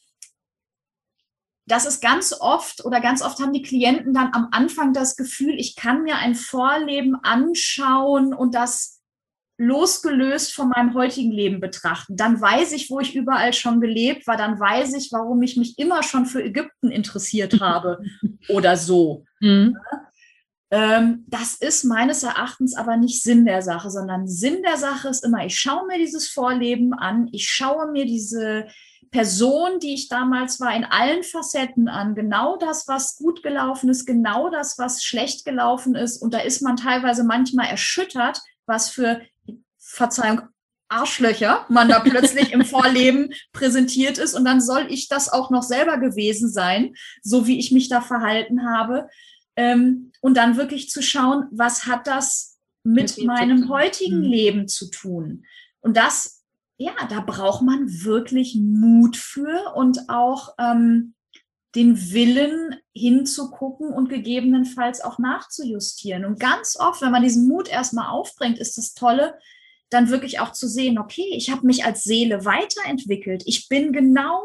das ist ganz oft oder ganz oft haben die Klienten dann am Anfang das Gefühl, ich kann mir ein Vorleben anschauen und das losgelöst von meinem heutigen Leben betrachten. Dann weiß ich, wo ich überall schon gelebt war. Dann weiß ich, warum ich mich immer schon für Ägypten interessiert habe oder so. Mhm. Ähm, das ist meines Erachtens aber nicht Sinn der Sache, sondern Sinn der Sache ist immer, ich schaue mir dieses Vorleben an, ich schaue mir diese Person, die ich damals war, in allen Facetten an. Genau das, was gut gelaufen ist, genau das, was schlecht gelaufen ist. Und da ist man teilweise manchmal erschüttert, was für Verzeihung, Arschlöcher man da plötzlich im Vorleben präsentiert ist und dann soll ich das auch noch selber gewesen sein, so wie ich mich da verhalten habe. Ähm, und dann wirklich zu schauen, was hat das mit, mit meinem heutigen mhm. Leben zu tun? Und das, ja, da braucht man wirklich Mut für und auch ähm, den Willen hinzugucken und gegebenenfalls auch nachzujustieren. Und ganz oft, wenn man diesen Mut erstmal aufbringt, ist das Tolle, dann wirklich auch zu sehen, okay, ich habe mich als Seele weiterentwickelt. Ich bin genau,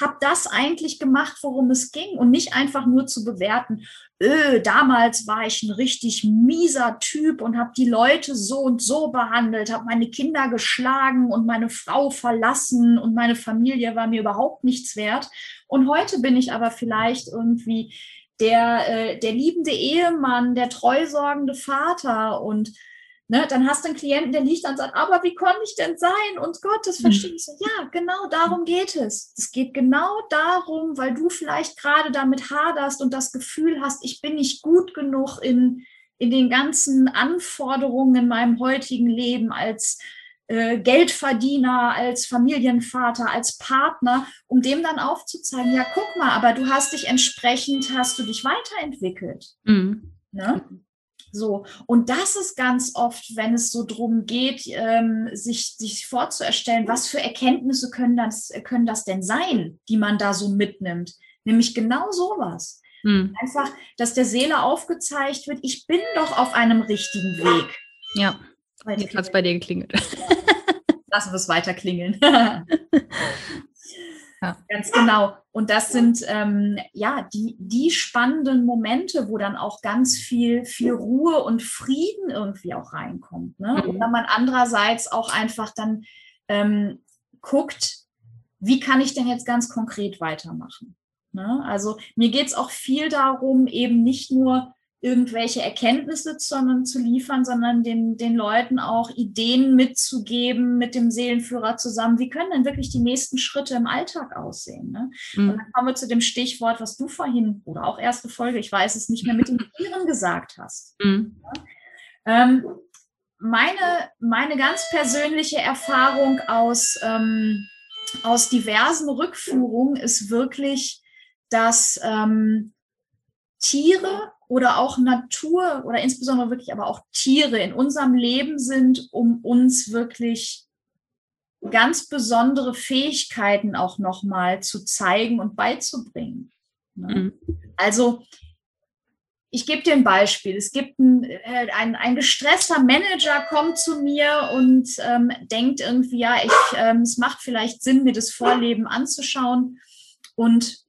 habe das eigentlich gemacht, worum es ging und nicht einfach nur zu bewerten, öh, damals war ich ein richtig mieser Typ und habe die Leute so und so behandelt, habe meine Kinder geschlagen und meine Frau verlassen und meine Familie war mir überhaupt nichts wert. Und heute bin ich aber vielleicht irgendwie der, äh, der liebende Ehemann, der treusorgende Vater und Ne, dann hast du einen Klienten, der liegt und sagt, aber wie konnte ich denn sein? Und Gott, das verstehe ich so. Ja, genau darum geht es. Es geht genau darum, weil du vielleicht gerade damit haderst und das Gefühl hast, ich bin nicht gut genug in, in den ganzen Anforderungen in meinem heutigen Leben als äh, Geldverdiener, als Familienvater, als Partner, um dem dann aufzuzeigen, ja, guck mal, aber du hast dich entsprechend, hast du dich weiterentwickelt. Mhm. Ne? So, und das ist ganz oft, wenn es so drum geht, ähm, sich, sich vorzustellen, was für Erkenntnisse können das, können das denn sein, die man da so mitnimmt. Nämlich genau sowas. Hm. Einfach, dass der Seele aufgezeigt wird, ich bin doch auf einem richtigen Weg. Ja, jetzt hat es bei dir geklingelt. Lassen wir es weiter klingeln. Ja. Ganz genau. Und das sind ähm, ja die, die spannenden Momente, wo dann auch ganz viel, viel Ruhe und Frieden irgendwie auch reinkommt. Ne? Mhm. Und wenn man andererseits auch einfach dann ähm, guckt, wie kann ich denn jetzt ganz konkret weitermachen? Ne? Also mir geht es auch viel darum, eben nicht nur irgendwelche Erkenntnisse sondern zu liefern, sondern den, den Leuten auch Ideen mitzugeben mit dem Seelenführer zusammen. Wie können denn wirklich die nächsten Schritte im Alltag aussehen? Ne? Mhm. Und dann kommen wir zu dem Stichwort, was du vorhin oder auch erste Folge, ich weiß es nicht mehr, mit den Tieren gesagt hast. Mhm. Ja? Ähm, meine, meine ganz persönliche Erfahrung aus, ähm, aus diversen Rückführungen ist wirklich, dass ähm, Tiere oder auch Natur oder insbesondere wirklich aber auch Tiere in unserem Leben sind, um uns wirklich ganz besondere Fähigkeiten auch nochmal zu zeigen und beizubringen. Ne? Mhm. Also ich gebe dir ein Beispiel. Es gibt ein, äh, ein, ein gestresster Manager, kommt zu mir und ähm, denkt irgendwie, ja, ich, ähm, es macht vielleicht Sinn, mir das Vorleben anzuschauen. Und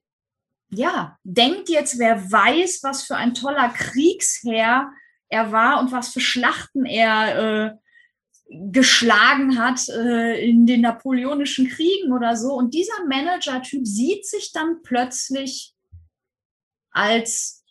ja, denkt jetzt, wer weiß, was für ein toller Kriegsherr er war und was für Schlachten er äh, geschlagen hat äh, in den napoleonischen Kriegen oder so. Und dieser Manager-Typ sieht sich dann plötzlich als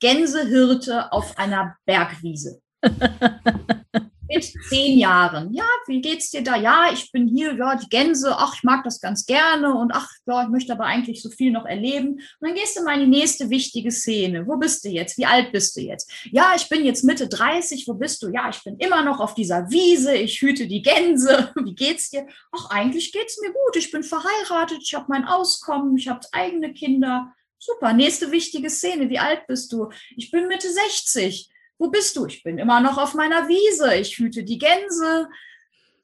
Gänsehirte auf einer Bergwiese. Mit zehn Jahren. Ja, wie geht's dir da? Ja, ich bin hier, ja, die Gänse, ach, ich mag das ganz gerne und ach, ja, ich möchte aber eigentlich so viel noch erleben. Und dann gehst du mal in die nächste wichtige Szene. Wo bist du jetzt? Wie alt bist du jetzt? Ja, ich bin jetzt Mitte 30. Wo bist du? Ja, ich bin immer noch auf dieser Wiese. Ich hüte die Gänse. Wie geht's dir? Ach, eigentlich geht's mir gut. Ich bin verheiratet. Ich habe mein Auskommen. Ich habe eigene Kinder. Super, nächste wichtige Szene. Wie alt bist du? Ich bin Mitte 60. Wo bist du? Ich bin immer noch auf meiner Wiese. Ich hüte die Gänse.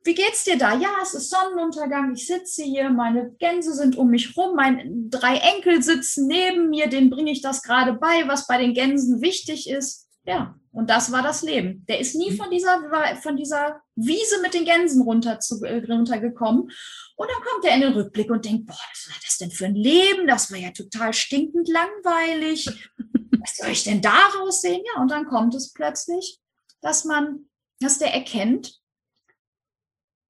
Wie geht's dir da? Ja, es ist Sonnenuntergang. Ich sitze hier. Meine Gänse sind um mich rum. Meine drei Enkel sitzen neben mir. Denen bringe ich das gerade bei, was bei den Gänsen wichtig ist. Ja, und das war das Leben. Der ist nie mhm. von dieser, von dieser Wiese mit den Gänsen runter zu, äh, runtergekommen. Und dann kommt er in den Rückblick und denkt, boah, was war das denn für ein Leben? Das war ja total stinkend langweilig. Was soll ich denn daraus sehen? Ja, und dann kommt es plötzlich, dass man, dass der erkennt,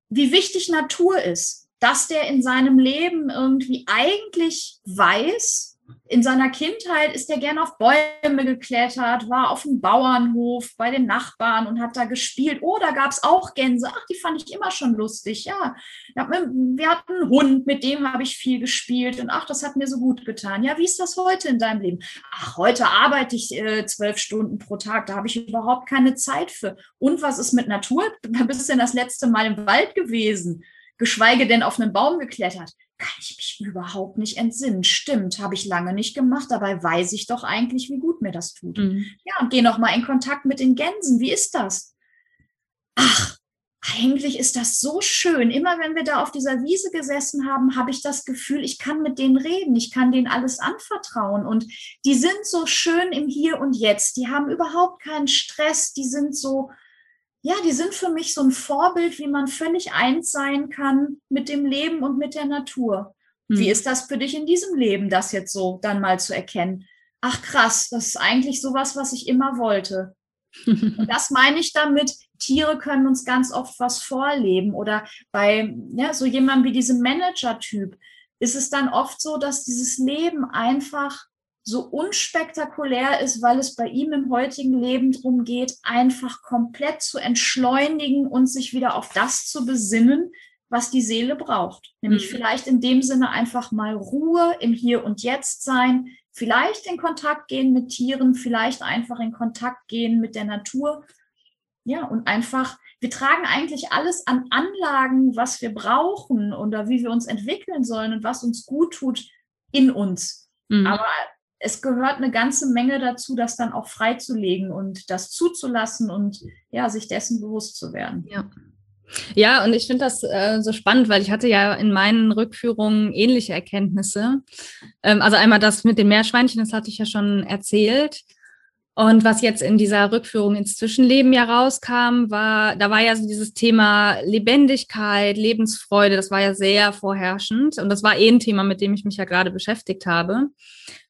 wie wichtig Natur ist, dass der in seinem Leben irgendwie eigentlich weiß, in seiner Kindheit ist er gern auf Bäume geklettert, war auf dem Bauernhof bei den Nachbarn und hat da gespielt. Oh, da gab es auch Gänse. Ach, die fand ich immer schon lustig. Ja, wir hatten einen Hund, mit dem habe ich viel gespielt. Und ach, das hat mir so gut getan. Ja, wie ist das heute in deinem Leben? Ach, heute arbeite ich äh, zwölf Stunden pro Tag. Da habe ich überhaupt keine Zeit für. Und was ist mit Natur? Da bist du denn das letzte Mal im Wald gewesen? Geschweige denn auf einen Baum geklettert kann ich mich überhaupt nicht entsinnen. Stimmt, habe ich lange nicht gemacht, dabei weiß ich doch eigentlich, wie gut mir das tut. Mhm. Ja, und gehe noch mal in Kontakt mit den Gänsen. Wie ist das? Ach, eigentlich ist das so schön. Immer wenn wir da auf dieser Wiese gesessen haben, habe ich das Gefühl, ich kann mit denen reden, ich kann denen alles anvertrauen. Und die sind so schön im Hier und Jetzt. Die haben überhaupt keinen Stress. Die sind so, ja, die sind für mich so ein Vorbild, wie man völlig eins sein kann mit dem Leben und mit der Natur. Hm. Wie ist das für dich in diesem Leben, das jetzt so dann mal zu erkennen? Ach krass, das ist eigentlich sowas, was ich immer wollte. und das meine ich damit, Tiere können uns ganz oft was vorleben. Oder bei ja, so jemandem wie diesem Manager-Typ ist es dann oft so, dass dieses Leben einfach so unspektakulär ist, weil es bei ihm im heutigen Leben darum geht, einfach komplett zu entschleunigen und sich wieder auf das zu besinnen, was die Seele braucht. Nämlich mhm. vielleicht in dem Sinne einfach mal Ruhe im Hier und Jetzt sein, vielleicht in Kontakt gehen mit Tieren, vielleicht einfach in Kontakt gehen mit der Natur. Ja, und einfach, wir tragen eigentlich alles an Anlagen, was wir brauchen oder wie wir uns entwickeln sollen und was uns gut tut in uns. Mhm. Aber es gehört eine ganze Menge dazu, das dann auch freizulegen und das zuzulassen und ja, sich dessen bewusst zu werden. Ja. Ja, und ich finde das äh, so spannend, weil ich hatte ja in meinen Rückführungen ähnliche Erkenntnisse. Ähm, also einmal das mit den Meerschweinchen, das hatte ich ja schon erzählt. Und was jetzt in dieser Rückführung ins Zwischenleben ja rauskam, war, da war ja so dieses Thema Lebendigkeit, Lebensfreude, das war ja sehr vorherrschend. Und das war eh ein Thema, mit dem ich mich ja gerade beschäftigt habe.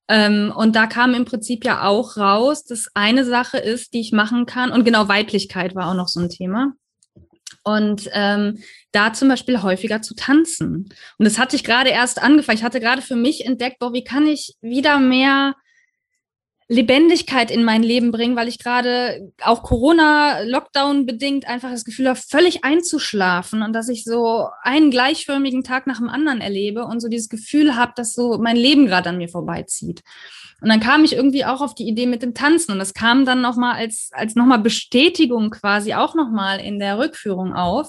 Ähm, und da kam im Prinzip ja auch raus, dass eine Sache ist, die ich machen kann. Und genau Weiblichkeit war auch noch so ein Thema. Und ähm, da zum Beispiel häufiger zu tanzen. Und das hatte ich gerade erst angefangen. Ich hatte gerade für mich entdeckt, boah, wie kann ich wieder mehr Lebendigkeit in mein Leben bringen, weil ich gerade auch Corona-Lockdown bedingt einfach das Gefühl habe, völlig einzuschlafen und dass ich so einen gleichförmigen Tag nach dem anderen erlebe und so dieses Gefühl habe, dass so mein Leben gerade an mir vorbeizieht. Und dann kam ich irgendwie auch auf die Idee mit dem Tanzen und das kam dann nochmal als, als nochmal Bestätigung quasi auch nochmal in der Rückführung auf,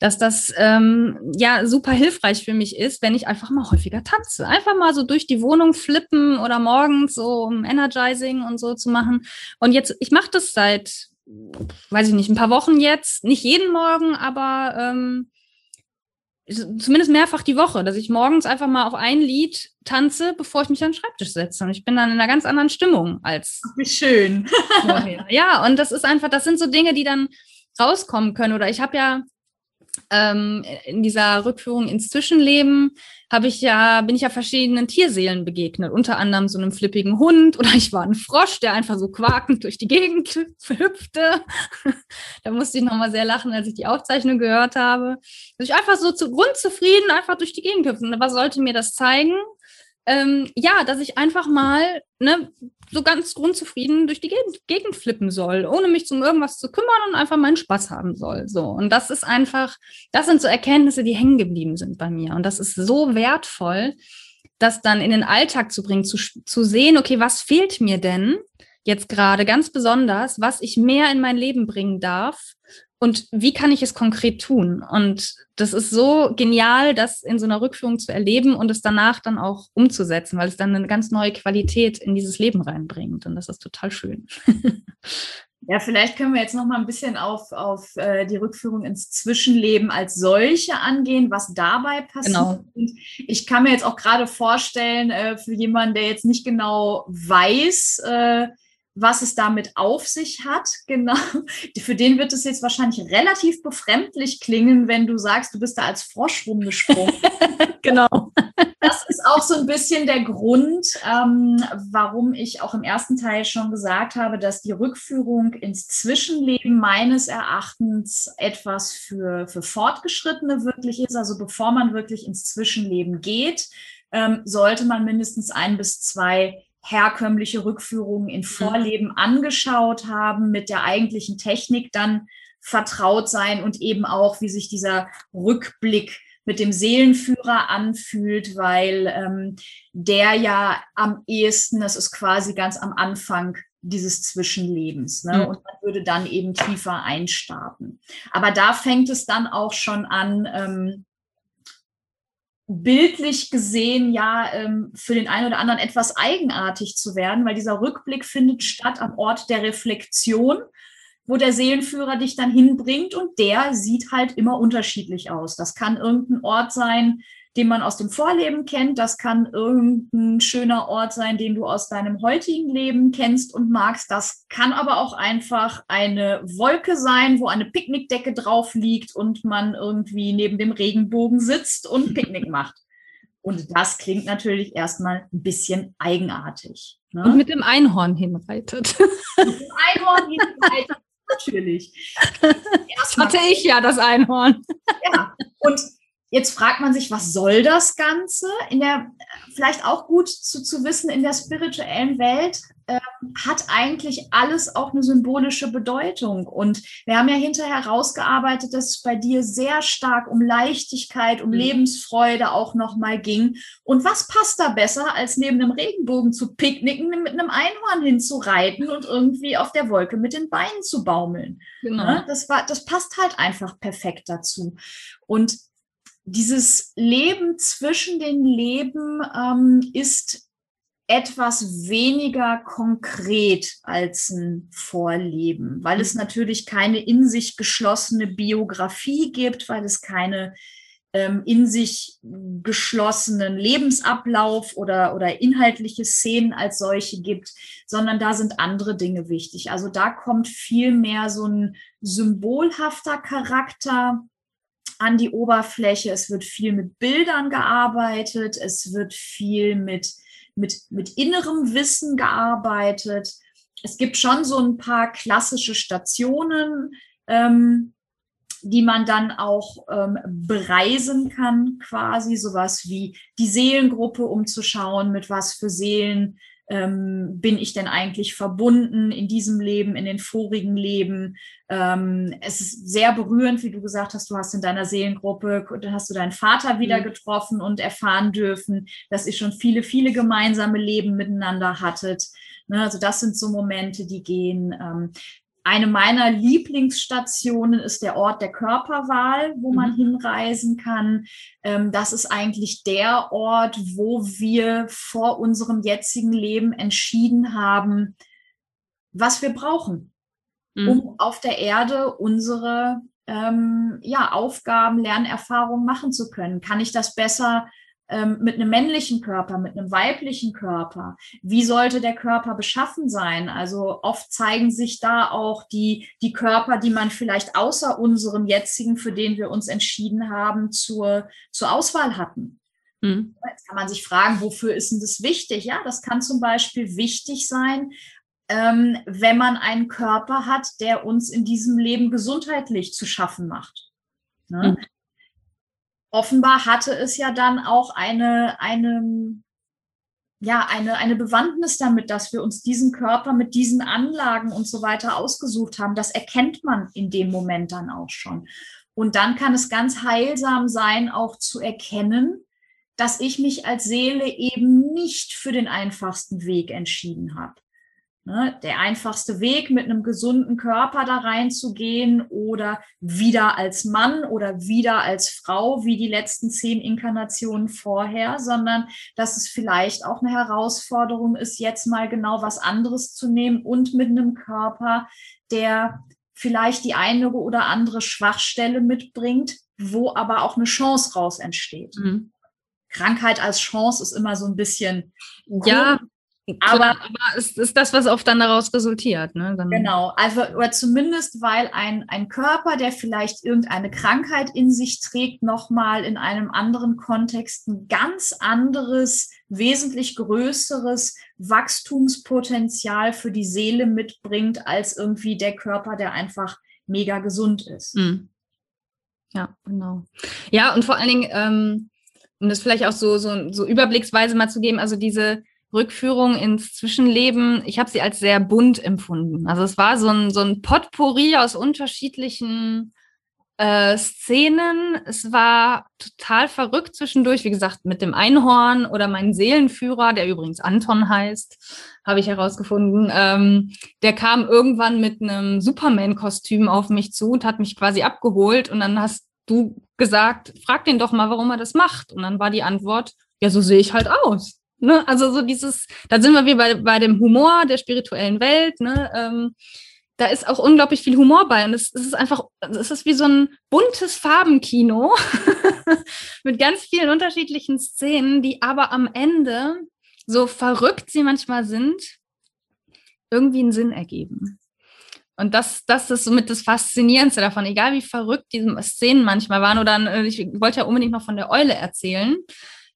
dass das ähm, ja super hilfreich für mich ist, wenn ich einfach mal häufiger tanze. Einfach mal so durch die Wohnung flippen oder morgens so um Energizing und so zu machen. Und jetzt, ich mache das seit, weiß ich nicht, ein paar Wochen jetzt, nicht jeden Morgen, aber ähm, zumindest mehrfach die Woche, dass ich morgens einfach mal auf ein Lied tanze, bevor ich mich an den Schreibtisch setze. Und ich bin dann in einer ganz anderen Stimmung als. Wie schön. Ja, und das ist einfach, das sind so Dinge, die dann rauskommen können. Oder ich habe ja ähm, in dieser Rückführung ins Zwischenleben habe ich ja, bin ich ja verschiedenen Tierseelen begegnet, unter anderem so einem flippigen Hund oder ich war ein Frosch, der einfach so quakend durch die Gegend hüpfte. da musste ich nochmal sehr lachen, als ich die Aufzeichnung gehört habe. Dass ich einfach so zu grundzufrieden einfach durch die Gegend hüpfen. Was sollte mir das zeigen? Ähm, ja, dass ich einfach mal ne, so ganz grundzufrieden durch die Gegend, Gegend flippen soll, ohne mich um irgendwas zu kümmern und einfach meinen Spaß haben soll. So. Und das ist einfach, das sind so Erkenntnisse, die hängen geblieben sind bei mir. Und das ist so wertvoll, das dann in den Alltag zu bringen, zu, zu sehen, okay, was fehlt mir denn jetzt gerade ganz besonders, was ich mehr in mein Leben bringen darf und wie kann ich es konkret tun? Und das ist so genial, das in so einer Rückführung zu erleben und es danach dann auch umzusetzen, weil es dann eine ganz neue Qualität in dieses Leben reinbringt. Und das ist total schön. Ja, vielleicht können wir jetzt noch mal ein bisschen auf, auf äh, die Rückführung ins Zwischenleben als solche angehen, was dabei passiert. Genau. Ich kann mir jetzt auch gerade vorstellen, äh, für jemanden, der jetzt nicht genau weiß, äh, was es damit auf sich hat. Genau. Für den wird es jetzt wahrscheinlich relativ befremdlich klingen, wenn du sagst, du bist da als Frosch rumgesprungen. genau. Das ist auch so ein bisschen der Grund, ähm, warum ich auch im ersten Teil schon gesagt habe, dass die Rückführung ins Zwischenleben meines Erachtens etwas für, für Fortgeschrittene wirklich ist. Also bevor man wirklich ins Zwischenleben geht, ähm, sollte man mindestens ein bis zwei herkömmliche Rückführungen in mhm. Vorleben angeschaut haben, mit der eigentlichen Technik dann vertraut sein und eben auch, wie sich dieser Rückblick mit dem Seelenführer anfühlt, weil ähm, der ja am ehesten, das ist quasi ganz am Anfang dieses Zwischenlebens. Ne? Mhm. Und man würde dann eben tiefer einstarten. Aber da fängt es dann auch schon an, ähm, bildlich gesehen ja ähm, für den einen oder anderen etwas eigenartig zu werden, weil dieser Rückblick findet statt am Ort der Reflexion, wo der Seelenführer dich dann hinbringt und der sieht halt immer unterschiedlich aus. Das kann irgendein Ort sein, den man aus dem Vorleben kennt. Das kann irgendein schöner Ort sein, den du aus deinem heutigen Leben kennst und magst. Das kann aber auch einfach eine Wolke sein, wo eine Picknickdecke drauf liegt und man irgendwie neben dem Regenbogen sitzt und Picknick macht. Und das klingt natürlich erstmal ein bisschen eigenartig. Ne? Und mit dem Einhorn hinreitet. Mit dem Einhorn hinreitet, natürlich. Das hatte ich ja, das Einhorn. Ja, und Jetzt fragt man sich, was soll das Ganze? In der, vielleicht auch gut zu, zu wissen, in der spirituellen Welt äh, hat eigentlich alles auch eine symbolische Bedeutung. Und wir haben ja hinterher herausgearbeitet, dass es bei dir sehr stark um Leichtigkeit, um mhm. Lebensfreude auch nochmal ging. Und was passt da besser, als neben einem Regenbogen zu picknicken, mit einem Einhorn hinzureiten und irgendwie auf der Wolke mit den Beinen zu baumeln? Genau. Ja, ne? das, war, das passt halt einfach perfekt dazu. Und dieses Leben zwischen den Leben ähm, ist etwas weniger konkret als ein Vorleben, weil es mhm. natürlich keine in sich geschlossene Biografie gibt, weil es keine ähm, in sich geschlossenen Lebensablauf oder, oder inhaltliche Szenen als solche gibt, sondern da sind andere Dinge wichtig. Also da kommt viel mehr so ein symbolhafter Charakter an die Oberfläche. Es wird viel mit Bildern gearbeitet. Es wird viel mit, mit, mit innerem Wissen gearbeitet. Es gibt schon so ein paar klassische Stationen, ähm, die man dann auch ähm, bereisen kann, quasi sowas wie die Seelengruppe, um zu schauen, mit was für Seelen ähm, bin ich denn eigentlich verbunden in diesem Leben, in den vorigen Leben. Ähm, es ist sehr berührend, wie du gesagt hast, du hast in deiner Seelengruppe, dann hast du deinen Vater wieder mhm. getroffen und erfahren dürfen, dass ihr schon viele, viele gemeinsame Leben miteinander hattet. Ne, also das sind so Momente, die gehen. Ähm, eine meiner Lieblingsstationen ist der Ort der Körperwahl, wo man mhm. hinreisen kann. Ähm, das ist eigentlich der Ort, wo wir vor unserem jetzigen Leben entschieden haben, was wir brauchen, mhm. um auf der Erde unsere ähm, ja, Aufgaben, Lernerfahrungen machen zu können? Kann ich das besser ähm, mit einem männlichen Körper, mit einem weiblichen Körper? Wie sollte der Körper beschaffen sein? Also oft zeigen sich da auch die, die Körper, die man vielleicht außer unserem jetzigen, für den wir uns entschieden haben, zur, zur Auswahl hatten. Mhm. Jetzt kann man sich fragen, wofür ist denn das wichtig? Ja, das kann zum Beispiel wichtig sein, ähm, wenn man einen Körper hat, der uns in diesem Leben gesundheitlich zu schaffen macht. Ne? Mhm. Offenbar hatte es ja dann auch eine, eine, ja, eine, eine Bewandtnis damit, dass wir uns diesen Körper mit diesen Anlagen und so weiter ausgesucht haben. Das erkennt man in dem Moment dann auch schon. Und dann kann es ganz heilsam sein, auch zu erkennen, dass ich mich als Seele eben nicht für den einfachsten Weg entschieden habe. Ne, der einfachste Weg, mit einem gesunden Körper da reinzugehen oder wieder als Mann oder wieder als Frau, wie die letzten zehn Inkarnationen vorher, sondern dass es vielleicht auch eine Herausforderung ist, jetzt mal genau was anderes zu nehmen und mit einem Körper, der vielleicht die eine oder andere Schwachstelle mitbringt, wo aber auch eine Chance raus entsteht. Mhm. Krankheit als Chance ist immer so ein bisschen. Ja, aber, aber es ist das, was oft dann daraus resultiert. Ne? Dann genau, also oder zumindest, weil ein, ein Körper, der vielleicht irgendeine Krankheit in sich trägt, nochmal in einem anderen Kontext ein ganz anderes, wesentlich größeres Wachstumspotenzial für die Seele mitbringt, als irgendwie der Körper, der einfach mega gesund ist. Mhm. Ja, genau. Ja, und vor allen Dingen, ähm, um das vielleicht auch so, so, so überblicksweise mal zu geben, also diese Rückführung ins Zwischenleben, ich habe sie als sehr bunt empfunden. Also es war so ein, so ein Potpourri aus unterschiedlichen äh, Szenen. Es war total verrückt zwischendurch, wie gesagt, mit dem Einhorn oder mein Seelenführer, der übrigens Anton heißt, habe ich herausgefunden. Ähm, der kam irgendwann mit einem Superman-Kostüm auf mich zu und hat mich quasi abgeholt. Und dann hast du gesagt, frag den doch mal, warum er das macht. Und dann war die Antwort, ja, so sehe ich halt aus. Ne? Also so dieses, da sind wir wie bei, bei dem Humor der spirituellen Welt. Ne? Ähm, da ist auch unglaublich viel Humor bei und es, es ist einfach, es ist wie so ein buntes Farbenkino mit ganz vielen unterschiedlichen Szenen, die aber am Ende, so verrückt sie manchmal sind, irgendwie einen Sinn ergeben. Und das, das ist somit das Faszinierendste davon, egal wie verrückt diese Szenen manchmal waren. Oder äh, ich wollte ja unbedingt noch von der Eule erzählen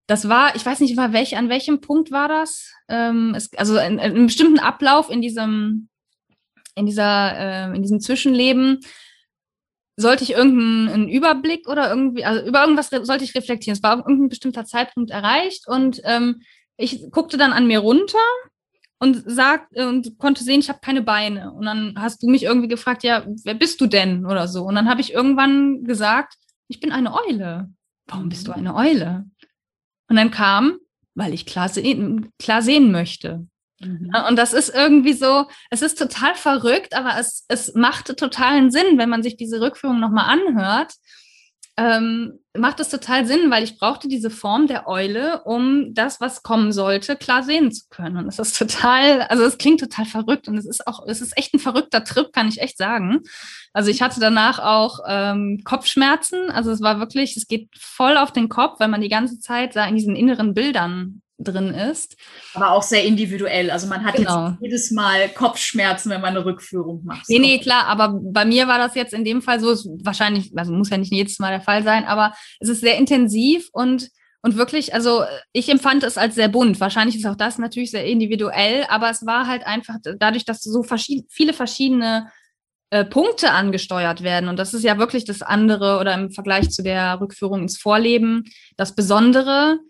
das war, ich weiß nicht, war welch, an welchem Punkt war das? Ähm, es, also in, in, einem bestimmten Ablauf in diesem, in dieser, äh, in diesem Zwischenleben sollte ich irgendeinen Überblick oder irgendwie, also über irgendwas sollte ich reflektieren. Es war irgendein bestimmter Zeitpunkt erreicht und ähm, ich guckte dann an mir runter und sagt und konnte sehen, ich habe keine Beine. Und dann hast du mich irgendwie gefragt, ja, wer bist du denn oder so? Und dann habe ich irgendwann gesagt, ich bin eine Eule. Warum bist du eine Eule? Und dann kam, weil ich klar sehen, klar sehen möchte. Mhm. Und das ist irgendwie so, es ist total verrückt, aber es, es machte totalen Sinn, wenn man sich diese Rückführung nochmal anhört. Ähm, macht es total Sinn, weil ich brauchte diese Form der Eule, um das, was kommen sollte, klar sehen zu können. Und es ist total, also es klingt total verrückt und es ist auch, es ist echt ein verrückter Trip, kann ich echt sagen. Also ich hatte danach auch ähm, Kopfschmerzen. Also es war wirklich, es geht voll auf den Kopf, weil man die ganze Zeit in diesen inneren Bildern drin ist. Aber auch sehr individuell. Also man hat genau. jetzt jedes Mal Kopfschmerzen, wenn man eine Rückführung macht. Nee, nee, klar. Aber bei mir war das jetzt in dem Fall so, wahrscheinlich, also muss ja nicht jedes Mal der Fall sein, aber es ist sehr intensiv und und wirklich, also ich empfand es als sehr bunt. Wahrscheinlich ist auch das natürlich sehr individuell, aber es war halt einfach dadurch, dass so verschied viele verschiedene äh, Punkte angesteuert werden. Und das ist ja wirklich das andere oder im Vergleich zu der Rückführung ins Vorleben das Besondere,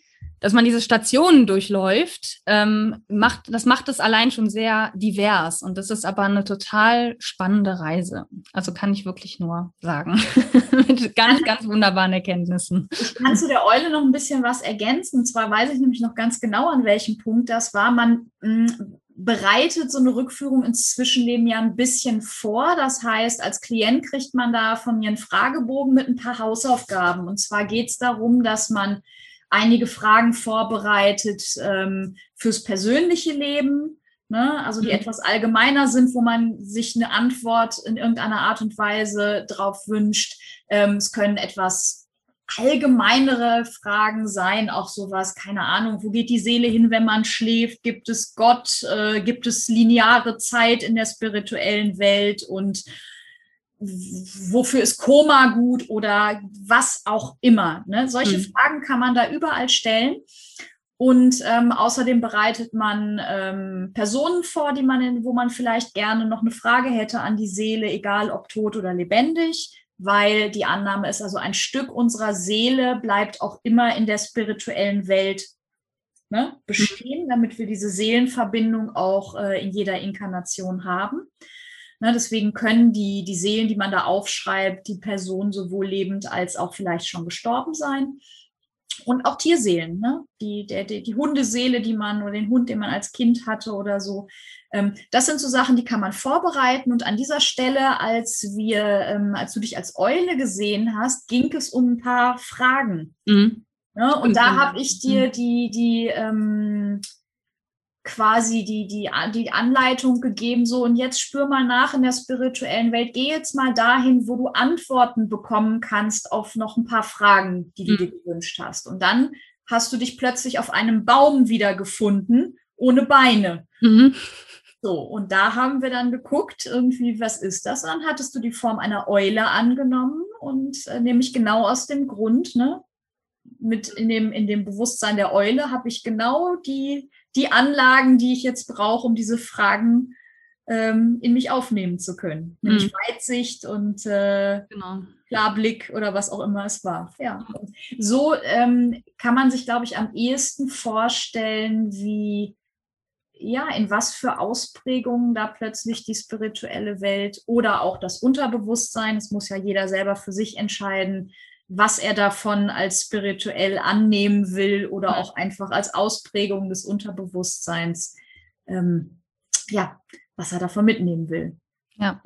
dass man diese Stationen durchläuft, ähm, macht, das macht es allein schon sehr divers. Und das ist aber eine total spannende Reise. Also kann ich wirklich nur sagen. Mit ganz, ganz wunderbaren Erkenntnissen. Ich kann zu der Eule noch ein bisschen was ergänzen. Und zwar weiß ich nämlich noch ganz genau, an welchem Punkt das war. Man mh, mm, bereitet so eine Rückführung ins Zwischenleben ja ein bisschen vor. Das heißt, als Klient kriegt man da von mir einen Fragebogen mit ein paar Hausaufgaben. Und zwar geht es darum, dass man einige Fragen vorbereitet ähm, fürs persönliche Leben, Ne? Also die mhm. etwas allgemeiner sind, wo man sich eine Antwort in irgendeiner Art und Weise drauf wünscht. Ähm, es können etwas allgemeinere Fragen sein, auch sowas, keine Ahnung, wo geht die Seele hin, wenn man schläft? Gibt es Gott? Äh, gibt es lineare Zeit in der spirituellen Welt? Und wofür ist Koma gut oder was auch immer? Ne? Solche mhm. Fragen kann man da überall stellen. Und ähm, außerdem bereitet man ähm, Personen vor, die man in, wo man vielleicht gerne noch eine Frage hätte an die Seele, egal ob tot oder lebendig, weil die Annahme ist also ein Stück unserer Seele bleibt auch immer in der spirituellen Welt ne, bestehen, damit wir diese Seelenverbindung auch äh, in jeder Inkarnation haben. Ne, deswegen können die, die Seelen, die man da aufschreibt, die Person sowohl lebend als auch vielleicht schon gestorben sein und auch Tierseelen, ne? die, der, die, die Hundeseele, die man oder den Hund, den man als Kind hatte oder so. Ähm, das sind so Sachen, die kann man vorbereiten. Und an dieser Stelle, als wir, ähm, als du dich als Eule gesehen hast, ging es um ein paar Fragen. Mhm. Ne? und da habe ich dir mhm. die, die ähm, quasi die, die, die Anleitung gegeben, so und jetzt spür mal nach in der spirituellen Welt, geh jetzt mal dahin, wo du Antworten bekommen kannst auf noch ein paar Fragen, die du mhm. dir gewünscht hast. Und dann hast du dich plötzlich auf einem Baum wiedergefunden, ohne Beine. Mhm. So, und da haben wir dann geguckt, irgendwie, was ist das? Und dann hattest du die Form einer Eule angenommen und äh, nämlich genau aus dem Grund, ne, mit in dem, in dem Bewusstsein der Eule habe ich genau die die Anlagen, die ich jetzt brauche, um diese Fragen ähm, in mich aufnehmen zu können. Nämlich mhm. Weitsicht und äh, genau. Klarblick oder was auch immer es war. Ja. Und so ähm, kann man sich, glaube ich, am ehesten vorstellen, wie ja, in was für Ausprägungen da plötzlich die spirituelle Welt oder auch das Unterbewusstsein, es muss ja jeder selber für sich entscheiden, was er davon als spirituell annehmen will oder auch einfach als Ausprägung des Unterbewusstseins, ähm, ja, was er davon mitnehmen will. Ja.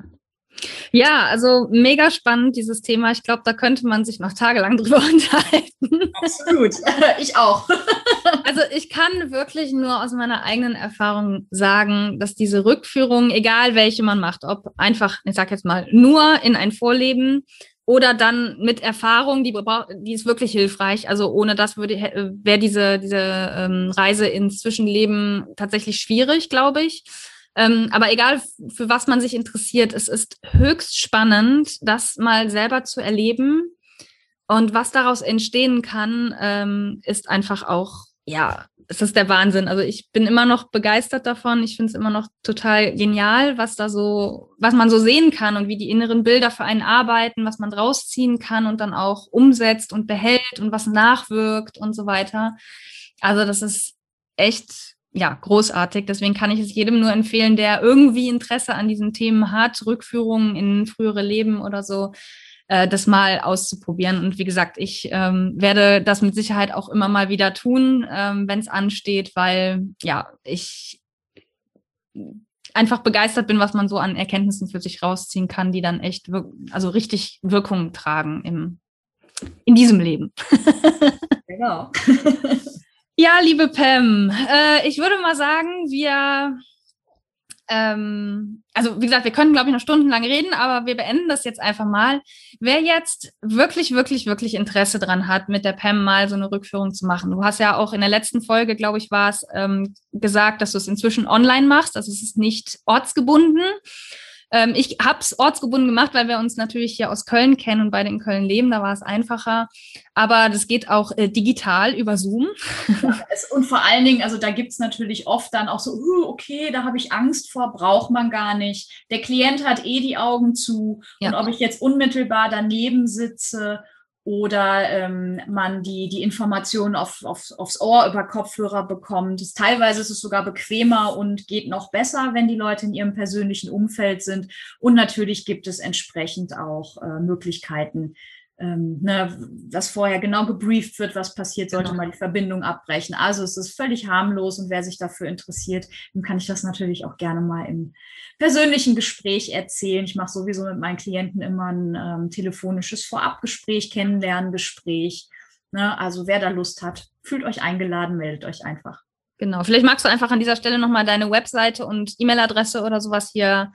Ja, also mega spannend, dieses Thema. Ich glaube, da könnte man sich noch tagelang drüber unterhalten. Absolut, ich auch. Also ich kann wirklich nur aus meiner eigenen Erfahrung sagen, dass diese Rückführung, egal welche man macht, ob einfach, ich sag jetzt mal, nur in ein Vorleben oder dann mit Erfahrung, die, die ist wirklich hilfreich. Also ohne das würde wäre diese, diese ähm, Reise ins Zwischenleben tatsächlich schwierig, glaube ich. Ähm, aber egal, für was man sich interessiert, es ist höchst spannend, das mal selber zu erleben. Und was daraus entstehen kann, ähm, ist einfach auch, ja, es ist der Wahnsinn. Also ich bin immer noch begeistert davon. Ich finde es immer noch total genial, was da so, was man so sehen kann und wie die inneren Bilder für einen arbeiten, was man draus ziehen kann und dann auch umsetzt und behält und was nachwirkt und so weiter. Also das ist echt, ja, großartig. Deswegen kann ich es jedem nur empfehlen, der irgendwie Interesse an diesen Themen hat, Rückführungen in frühere Leben oder so äh, das mal auszuprobieren. Und wie gesagt, ich ähm, werde das mit Sicherheit auch immer mal wieder tun, ähm, wenn es ansteht, weil ja, ich einfach begeistert bin, was man so an Erkenntnissen für sich rausziehen kann, die dann echt also richtig Wirkung tragen im, in diesem Leben. genau. ja, liebe Pam, äh, ich würde mal sagen, wir ähm, also wie gesagt, wir können, glaube ich, noch stundenlang reden, aber wir beenden das jetzt einfach mal. Wer jetzt wirklich, wirklich, wirklich Interesse dran hat, mit der PAM mal so eine Rückführung zu machen. Du hast ja auch in der letzten Folge, glaube ich, war es, ähm, gesagt, dass du es inzwischen online machst. Also es ist nicht ortsgebunden. Ähm, ich habe es ortsgebunden gemacht, weil wir uns natürlich hier aus Köln kennen und beide in Köln leben. Da war es einfacher. Aber das geht auch äh, digital über Zoom. Ja, es, und vor allen Dingen, also da gibt es natürlich oft dann auch so, uh, okay, da habe ich Angst vor, braucht man gar nicht. Der Klient hat eh die Augen zu. Ja. Und ob ich jetzt unmittelbar daneben sitze oder ähm, man die, die Informationen auf, auf, aufs Ohr über Kopfhörer bekommt. Das, teilweise ist es sogar bequemer und geht noch besser, wenn die Leute in ihrem persönlichen Umfeld sind. Und natürlich gibt es entsprechend auch äh, Möglichkeiten, ähm, ne, dass vorher genau gebrieft wird, was passiert, sollte genau. man die Verbindung abbrechen. Also es ist völlig harmlos und wer sich dafür interessiert, dem kann ich das natürlich auch gerne mal im persönlichen Gespräch erzählen. Ich mache sowieso mit meinen Klienten immer ein ähm, telefonisches Vorabgespräch, Kennenlerngespräch. Ne? Also wer da Lust hat, fühlt euch eingeladen, meldet euch einfach. Genau. Vielleicht magst du einfach an dieser Stelle nochmal deine Webseite und E-Mail-Adresse oder sowas hier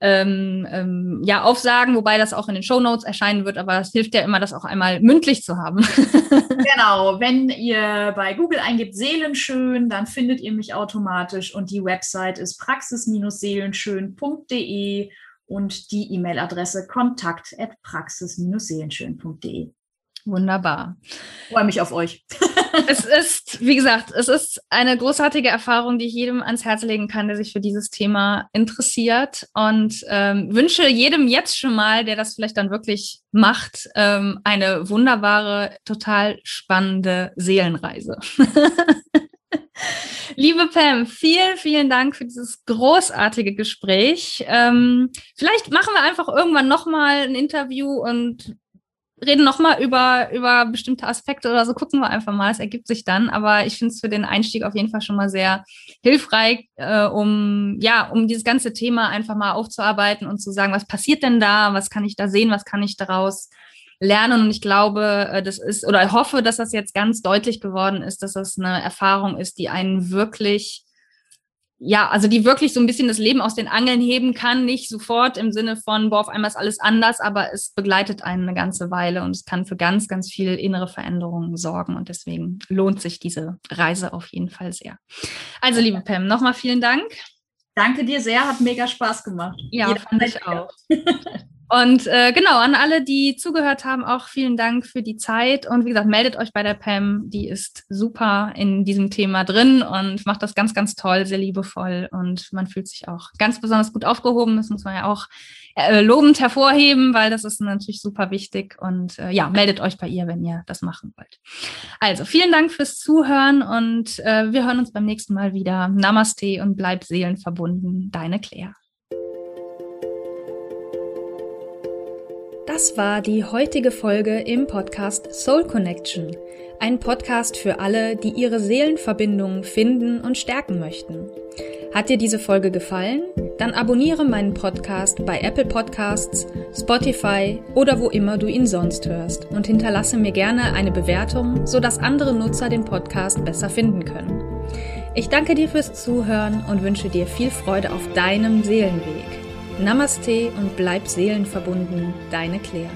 ähm, ähm, ja aufsagen, wobei das auch in den Show Notes erscheinen wird, aber es hilft ja immer, das auch einmal mündlich zu haben. genau, wenn ihr bei Google eingibt Seelenschön, dann findet ihr mich automatisch und die Website ist praxis-seelenschön.de und die E-Mail-Adresse kontakt Wunderbar. Freue mich auf euch. es ist, wie gesagt, es ist eine großartige Erfahrung, die ich jedem ans Herz legen kann, der sich für dieses Thema interessiert. Und ähm, wünsche jedem jetzt schon mal, der das vielleicht dann wirklich macht, ähm, eine wunderbare, total spannende Seelenreise. Liebe Pam, vielen, vielen Dank für dieses großartige Gespräch. Ähm, vielleicht machen wir einfach irgendwann nochmal ein Interview und reden nochmal über, über bestimmte Aspekte oder so. Gucken wir einfach mal, es ergibt sich dann. Aber ich finde es für den Einstieg auf jeden Fall schon mal sehr hilfreich, äh, um, ja, um dieses ganze Thema einfach mal aufzuarbeiten und zu sagen, was passiert denn da? Was kann ich da sehen? Was kann ich daraus lernen? Und ich glaube, äh, das ist, oder hoffe, dass das jetzt ganz deutlich geworden ist, dass das eine Erfahrung ist, die einen wirklich ja, also die wirklich so ein bisschen das Leben aus den Angeln heben kann, nicht sofort im Sinne von, boah, auf einmal ist alles anders, aber es begleitet einen eine ganze Weile und es kann für ganz, ganz viel innere Veränderungen sorgen und deswegen lohnt sich diese Reise auf jeden Fall sehr. Also, liebe Pam, nochmal vielen Dank. Danke dir sehr, hat mega Spaß gemacht. Ja, Jeder fand ich auch. Und äh, genau, an alle, die zugehört haben, auch vielen Dank für die Zeit. Und wie gesagt, meldet euch bei der Pam. Die ist super in diesem Thema drin und macht das ganz, ganz toll, sehr liebevoll. Und man fühlt sich auch ganz besonders gut aufgehoben. Das muss man ja auch äh, lobend hervorheben, weil das ist natürlich super wichtig. Und äh, ja, meldet euch bei ihr, wenn ihr das machen wollt. Also vielen Dank fürs Zuhören und äh, wir hören uns beim nächsten Mal wieder. Namaste und bleib seelenverbunden. Deine Claire. Das war die heutige Folge im Podcast Soul Connection. Ein Podcast für alle, die ihre Seelenverbindung finden und stärken möchten. Hat dir diese Folge gefallen? Dann abonniere meinen Podcast bei Apple Podcasts, Spotify oder wo immer du ihn sonst hörst und hinterlasse mir gerne eine Bewertung, sodass andere Nutzer den Podcast besser finden können. Ich danke dir fürs Zuhören und wünsche dir viel Freude auf deinem Seelenweg. Namaste und bleib seelenverbunden, deine Claire.